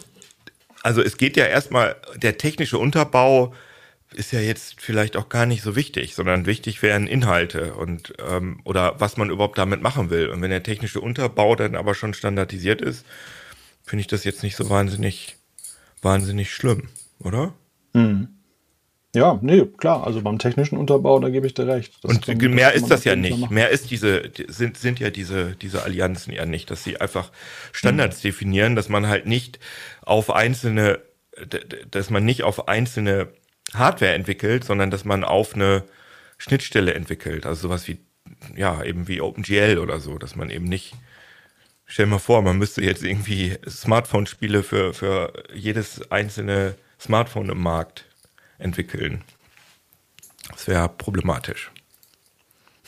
Speaker 2: also es geht ja erstmal, der technische Unterbau ist ja jetzt vielleicht auch gar nicht so wichtig, sondern wichtig wären Inhalte und ähm, oder was man überhaupt damit machen will. Und wenn der technische Unterbau dann aber schon standardisiert ist, finde ich das jetzt nicht so wahnsinnig, wahnsinnig schlimm, oder? Mhm.
Speaker 1: Ja, nee, klar. Also beim technischen Unterbau, da gebe ich dir recht.
Speaker 2: Das und kann, mehr ist das ja nicht. Mehr ist diese, sind, sind ja diese, diese Allianzen ja nicht, dass sie einfach Standards mhm. definieren, dass man halt nicht auf einzelne, dass man nicht auf einzelne Hardware entwickelt, sondern dass man auf eine Schnittstelle entwickelt. Also sowas wie, ja, eben wie OpenGL oder so, dass man eben nicht, stell dir mal vor, man müsste jetzt irgendwie Smartphone-Spiele für, für jedes einzelne Smartphone im Markt entwickeln. Das wäre problematisch.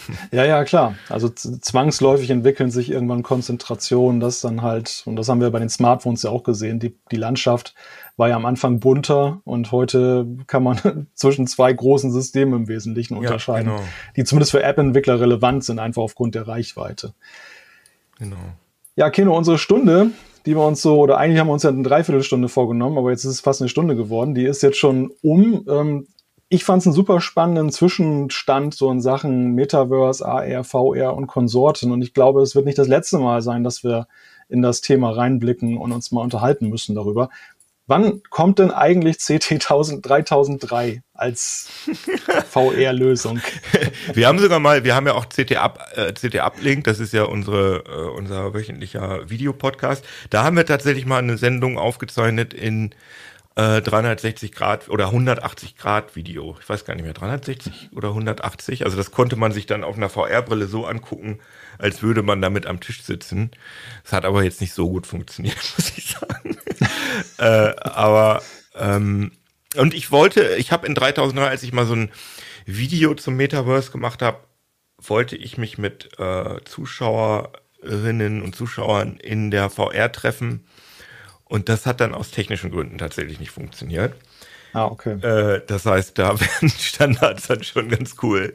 Speaker 1: Ja, ja, klar. Also zwangsläufig entwickeln sich irgendwann Konzentrationen, das dann halt, und das haben wir bei den Smartphones ja auch gesehen, die, die Landschaft war ja am Anfang bunter und heute kann man zwischen zwei großen Systemen im Wesentlichen unterscheiden, ja, genau. die zumindest für App-Entwickler relevant sind, einfach aufgrund der Reichweite. Genau. Ja, Kino, unsere Stunde, die wir uns so, oder eigentlich haben wir uns ja eine Dreiviertelstunde vorgenommen, aber jetzt ist es fast eine Stunde geworden, die ist jetzt schon um. Ähm, ich fand es einen super spannenden Zwischenstand so in Sachen Metaverse, AR, VR und Konsorten. Und ich glaube, es wird nicht das letzte Mal sein, dass wir in das Thema reinblicken und uns mal unterhalten müssen darüber. Wann kommt denn eigentlich CT 3003 als VR-Lösung?
Speaker 2: wir haben sogar mal, wir haben ja auch CT, Up, äh, CT Uplink, das ist ja unsere, äh, unser wöchentlicher Videopodcast. Da haben wir tatsächlich mal eine Sendung aufgezeichnet in 360 äh, Grad oder 180 Grad Video. Ich weiß gar nicht mehr, 360 oder 180. Also das konnte man sich dann auf einer VR-Brille so angucken, als würde man damit am Tisch sitzen. Das hat aber jetzt nicht so gut funktioniert, muss ich sagen. äh, aber ähm, und ich wollte, ich habe in 3003, als ich mal so ein Video zum Metaverse gemacht habe, wollte ich mich mit äh, Zuschauerinnen und Zuschauern in der VR treffen und das hat dann aus technischen Gründen tatsächlich nicht funktioniert.
Speaker 1: Ah, okay.
Speaker 2: Äh, das heißt, da werden Standards dann schon ganz cool,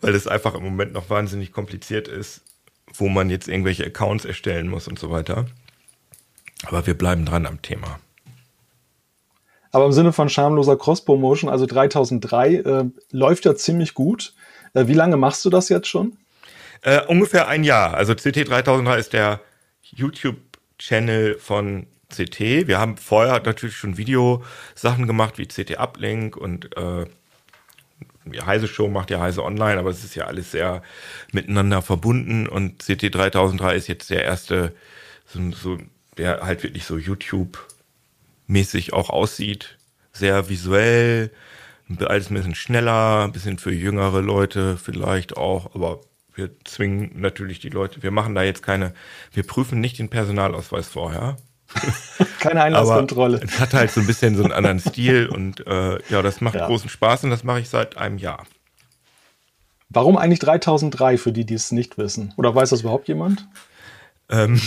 Speaker 2: weil es einfach im Moment noch wahnsinnig kompliziert ist, wo man jetzt irgendwelche Accounts erstellen muss und so weiter. Aber wir bleiben dran am Thema.
Speaker 1: Aber im Sinne von schamloser Cross-Promotion, also 3003, äh, läuft ja ziemlich gut. Äh, wie lange machst du das jetzt schon?
Speaker 2: Äh, ungefähr ein Jahr. Also CT 3003 ist der YouTube-Channel von CT. Wir haben vorher natürlich schon Videosachen gemacht wie CT Uplink und äh, die Heise Show macht ja Heise Online, aber es ist ja alles sehr miteinander verbunden und CT 3003 ist jetzt der erste, so, so der halt wirklich so YouTube-mäßig auch aussieht. Sehr visuell, alles ein bisschen schneller, ein bisschen für jüngere Leute vielleicht auch, aber wir zwingen natürlich die Leute, wir machen da jetzt keine, wir prüfen nicht den Personalausweis vorher.
Speaker 1: Keine Einlasskontrolle.
Speaker 2: es hat halt so ein bisschen so einen anderen Stil und äh, ja, das macht ja. großen Spaß und das mache ich seit einem Jahr.
Speaker 1: Warum eigentlich 3003 für die, die es nicht wissen? Oder weiß das überhaupt jemand?
Speaker 2: Ähm,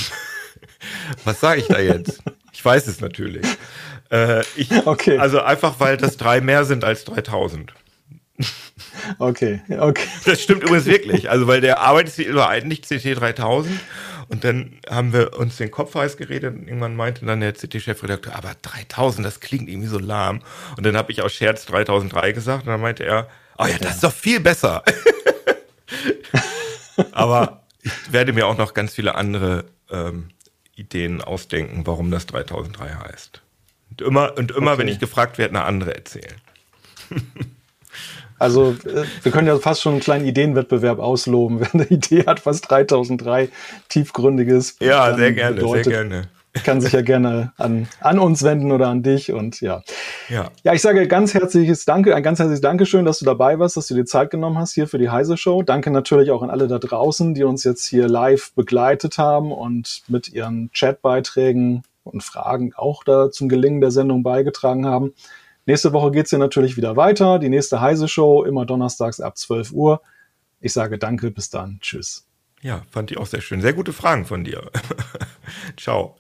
Speaker 2: was sage ich da jetzt? Ich weiß es natürlich. Äh, ich, okay. Also einfach, weil das drei mehr sind als 3000.
Speaker 1: Okay, okay.
Speaker 2: Das stimmt übrigens wirklich. Also, weil der Arbeitstitel war eigentlich CT 3000 und dann haben wir uns den Kopf heiß geredet und irgendwann meinte dann der CT-Chefredakteur, aber 3000, das klingt irgendwie so lahm. Und dann habe ich aus Scherz 3003 gesagt und dann meinte er, oh ja, das ist doch viel besser. aber ich werde mir auch noch ganz viele andere ähm, Ideen ausdenken, warum das 3003 heißt. Und immer, und immer okay. wenn ich gefragt werde, eine andere erzählen.
Speaker 1: Also äh, wir können ja fast schon einen kleinen Ideenwettbewerb ausloben. Wer eine Idee hat, was 3003 tiefgründiges
Speaker 2: Ja, sehr gerne, bedeutet, sehr gerne.
Speaker 1: Kann sich ja gerne an, an uns wenden oder an dich und ja.
Speaker 2: Ja.
Speaker 1: Ja, ich sage ganz herzliches Danke, ein ganz herzliches Dankeschön, dass du dabei warst, dass du dir Zeit genommen hast hier für die Heise Show. Danke natürlich auch an alle da draußen, die uns jetzt hier live begleitet haben und mit ihren Chatbeiträgen und Fragen auch da zum Gelingen der Sendung beigetragen haben. Nächste Woche geht's hier natürlich wieder weiter. Die nächste Heise-Show, immer donnerstags ab 12 Uhr. Ich sage danke, bis dann. Tschüss.
Speaker 2: Ja, fand ich auch sehr schön. Sehr gute Fragen von dir. Ciao.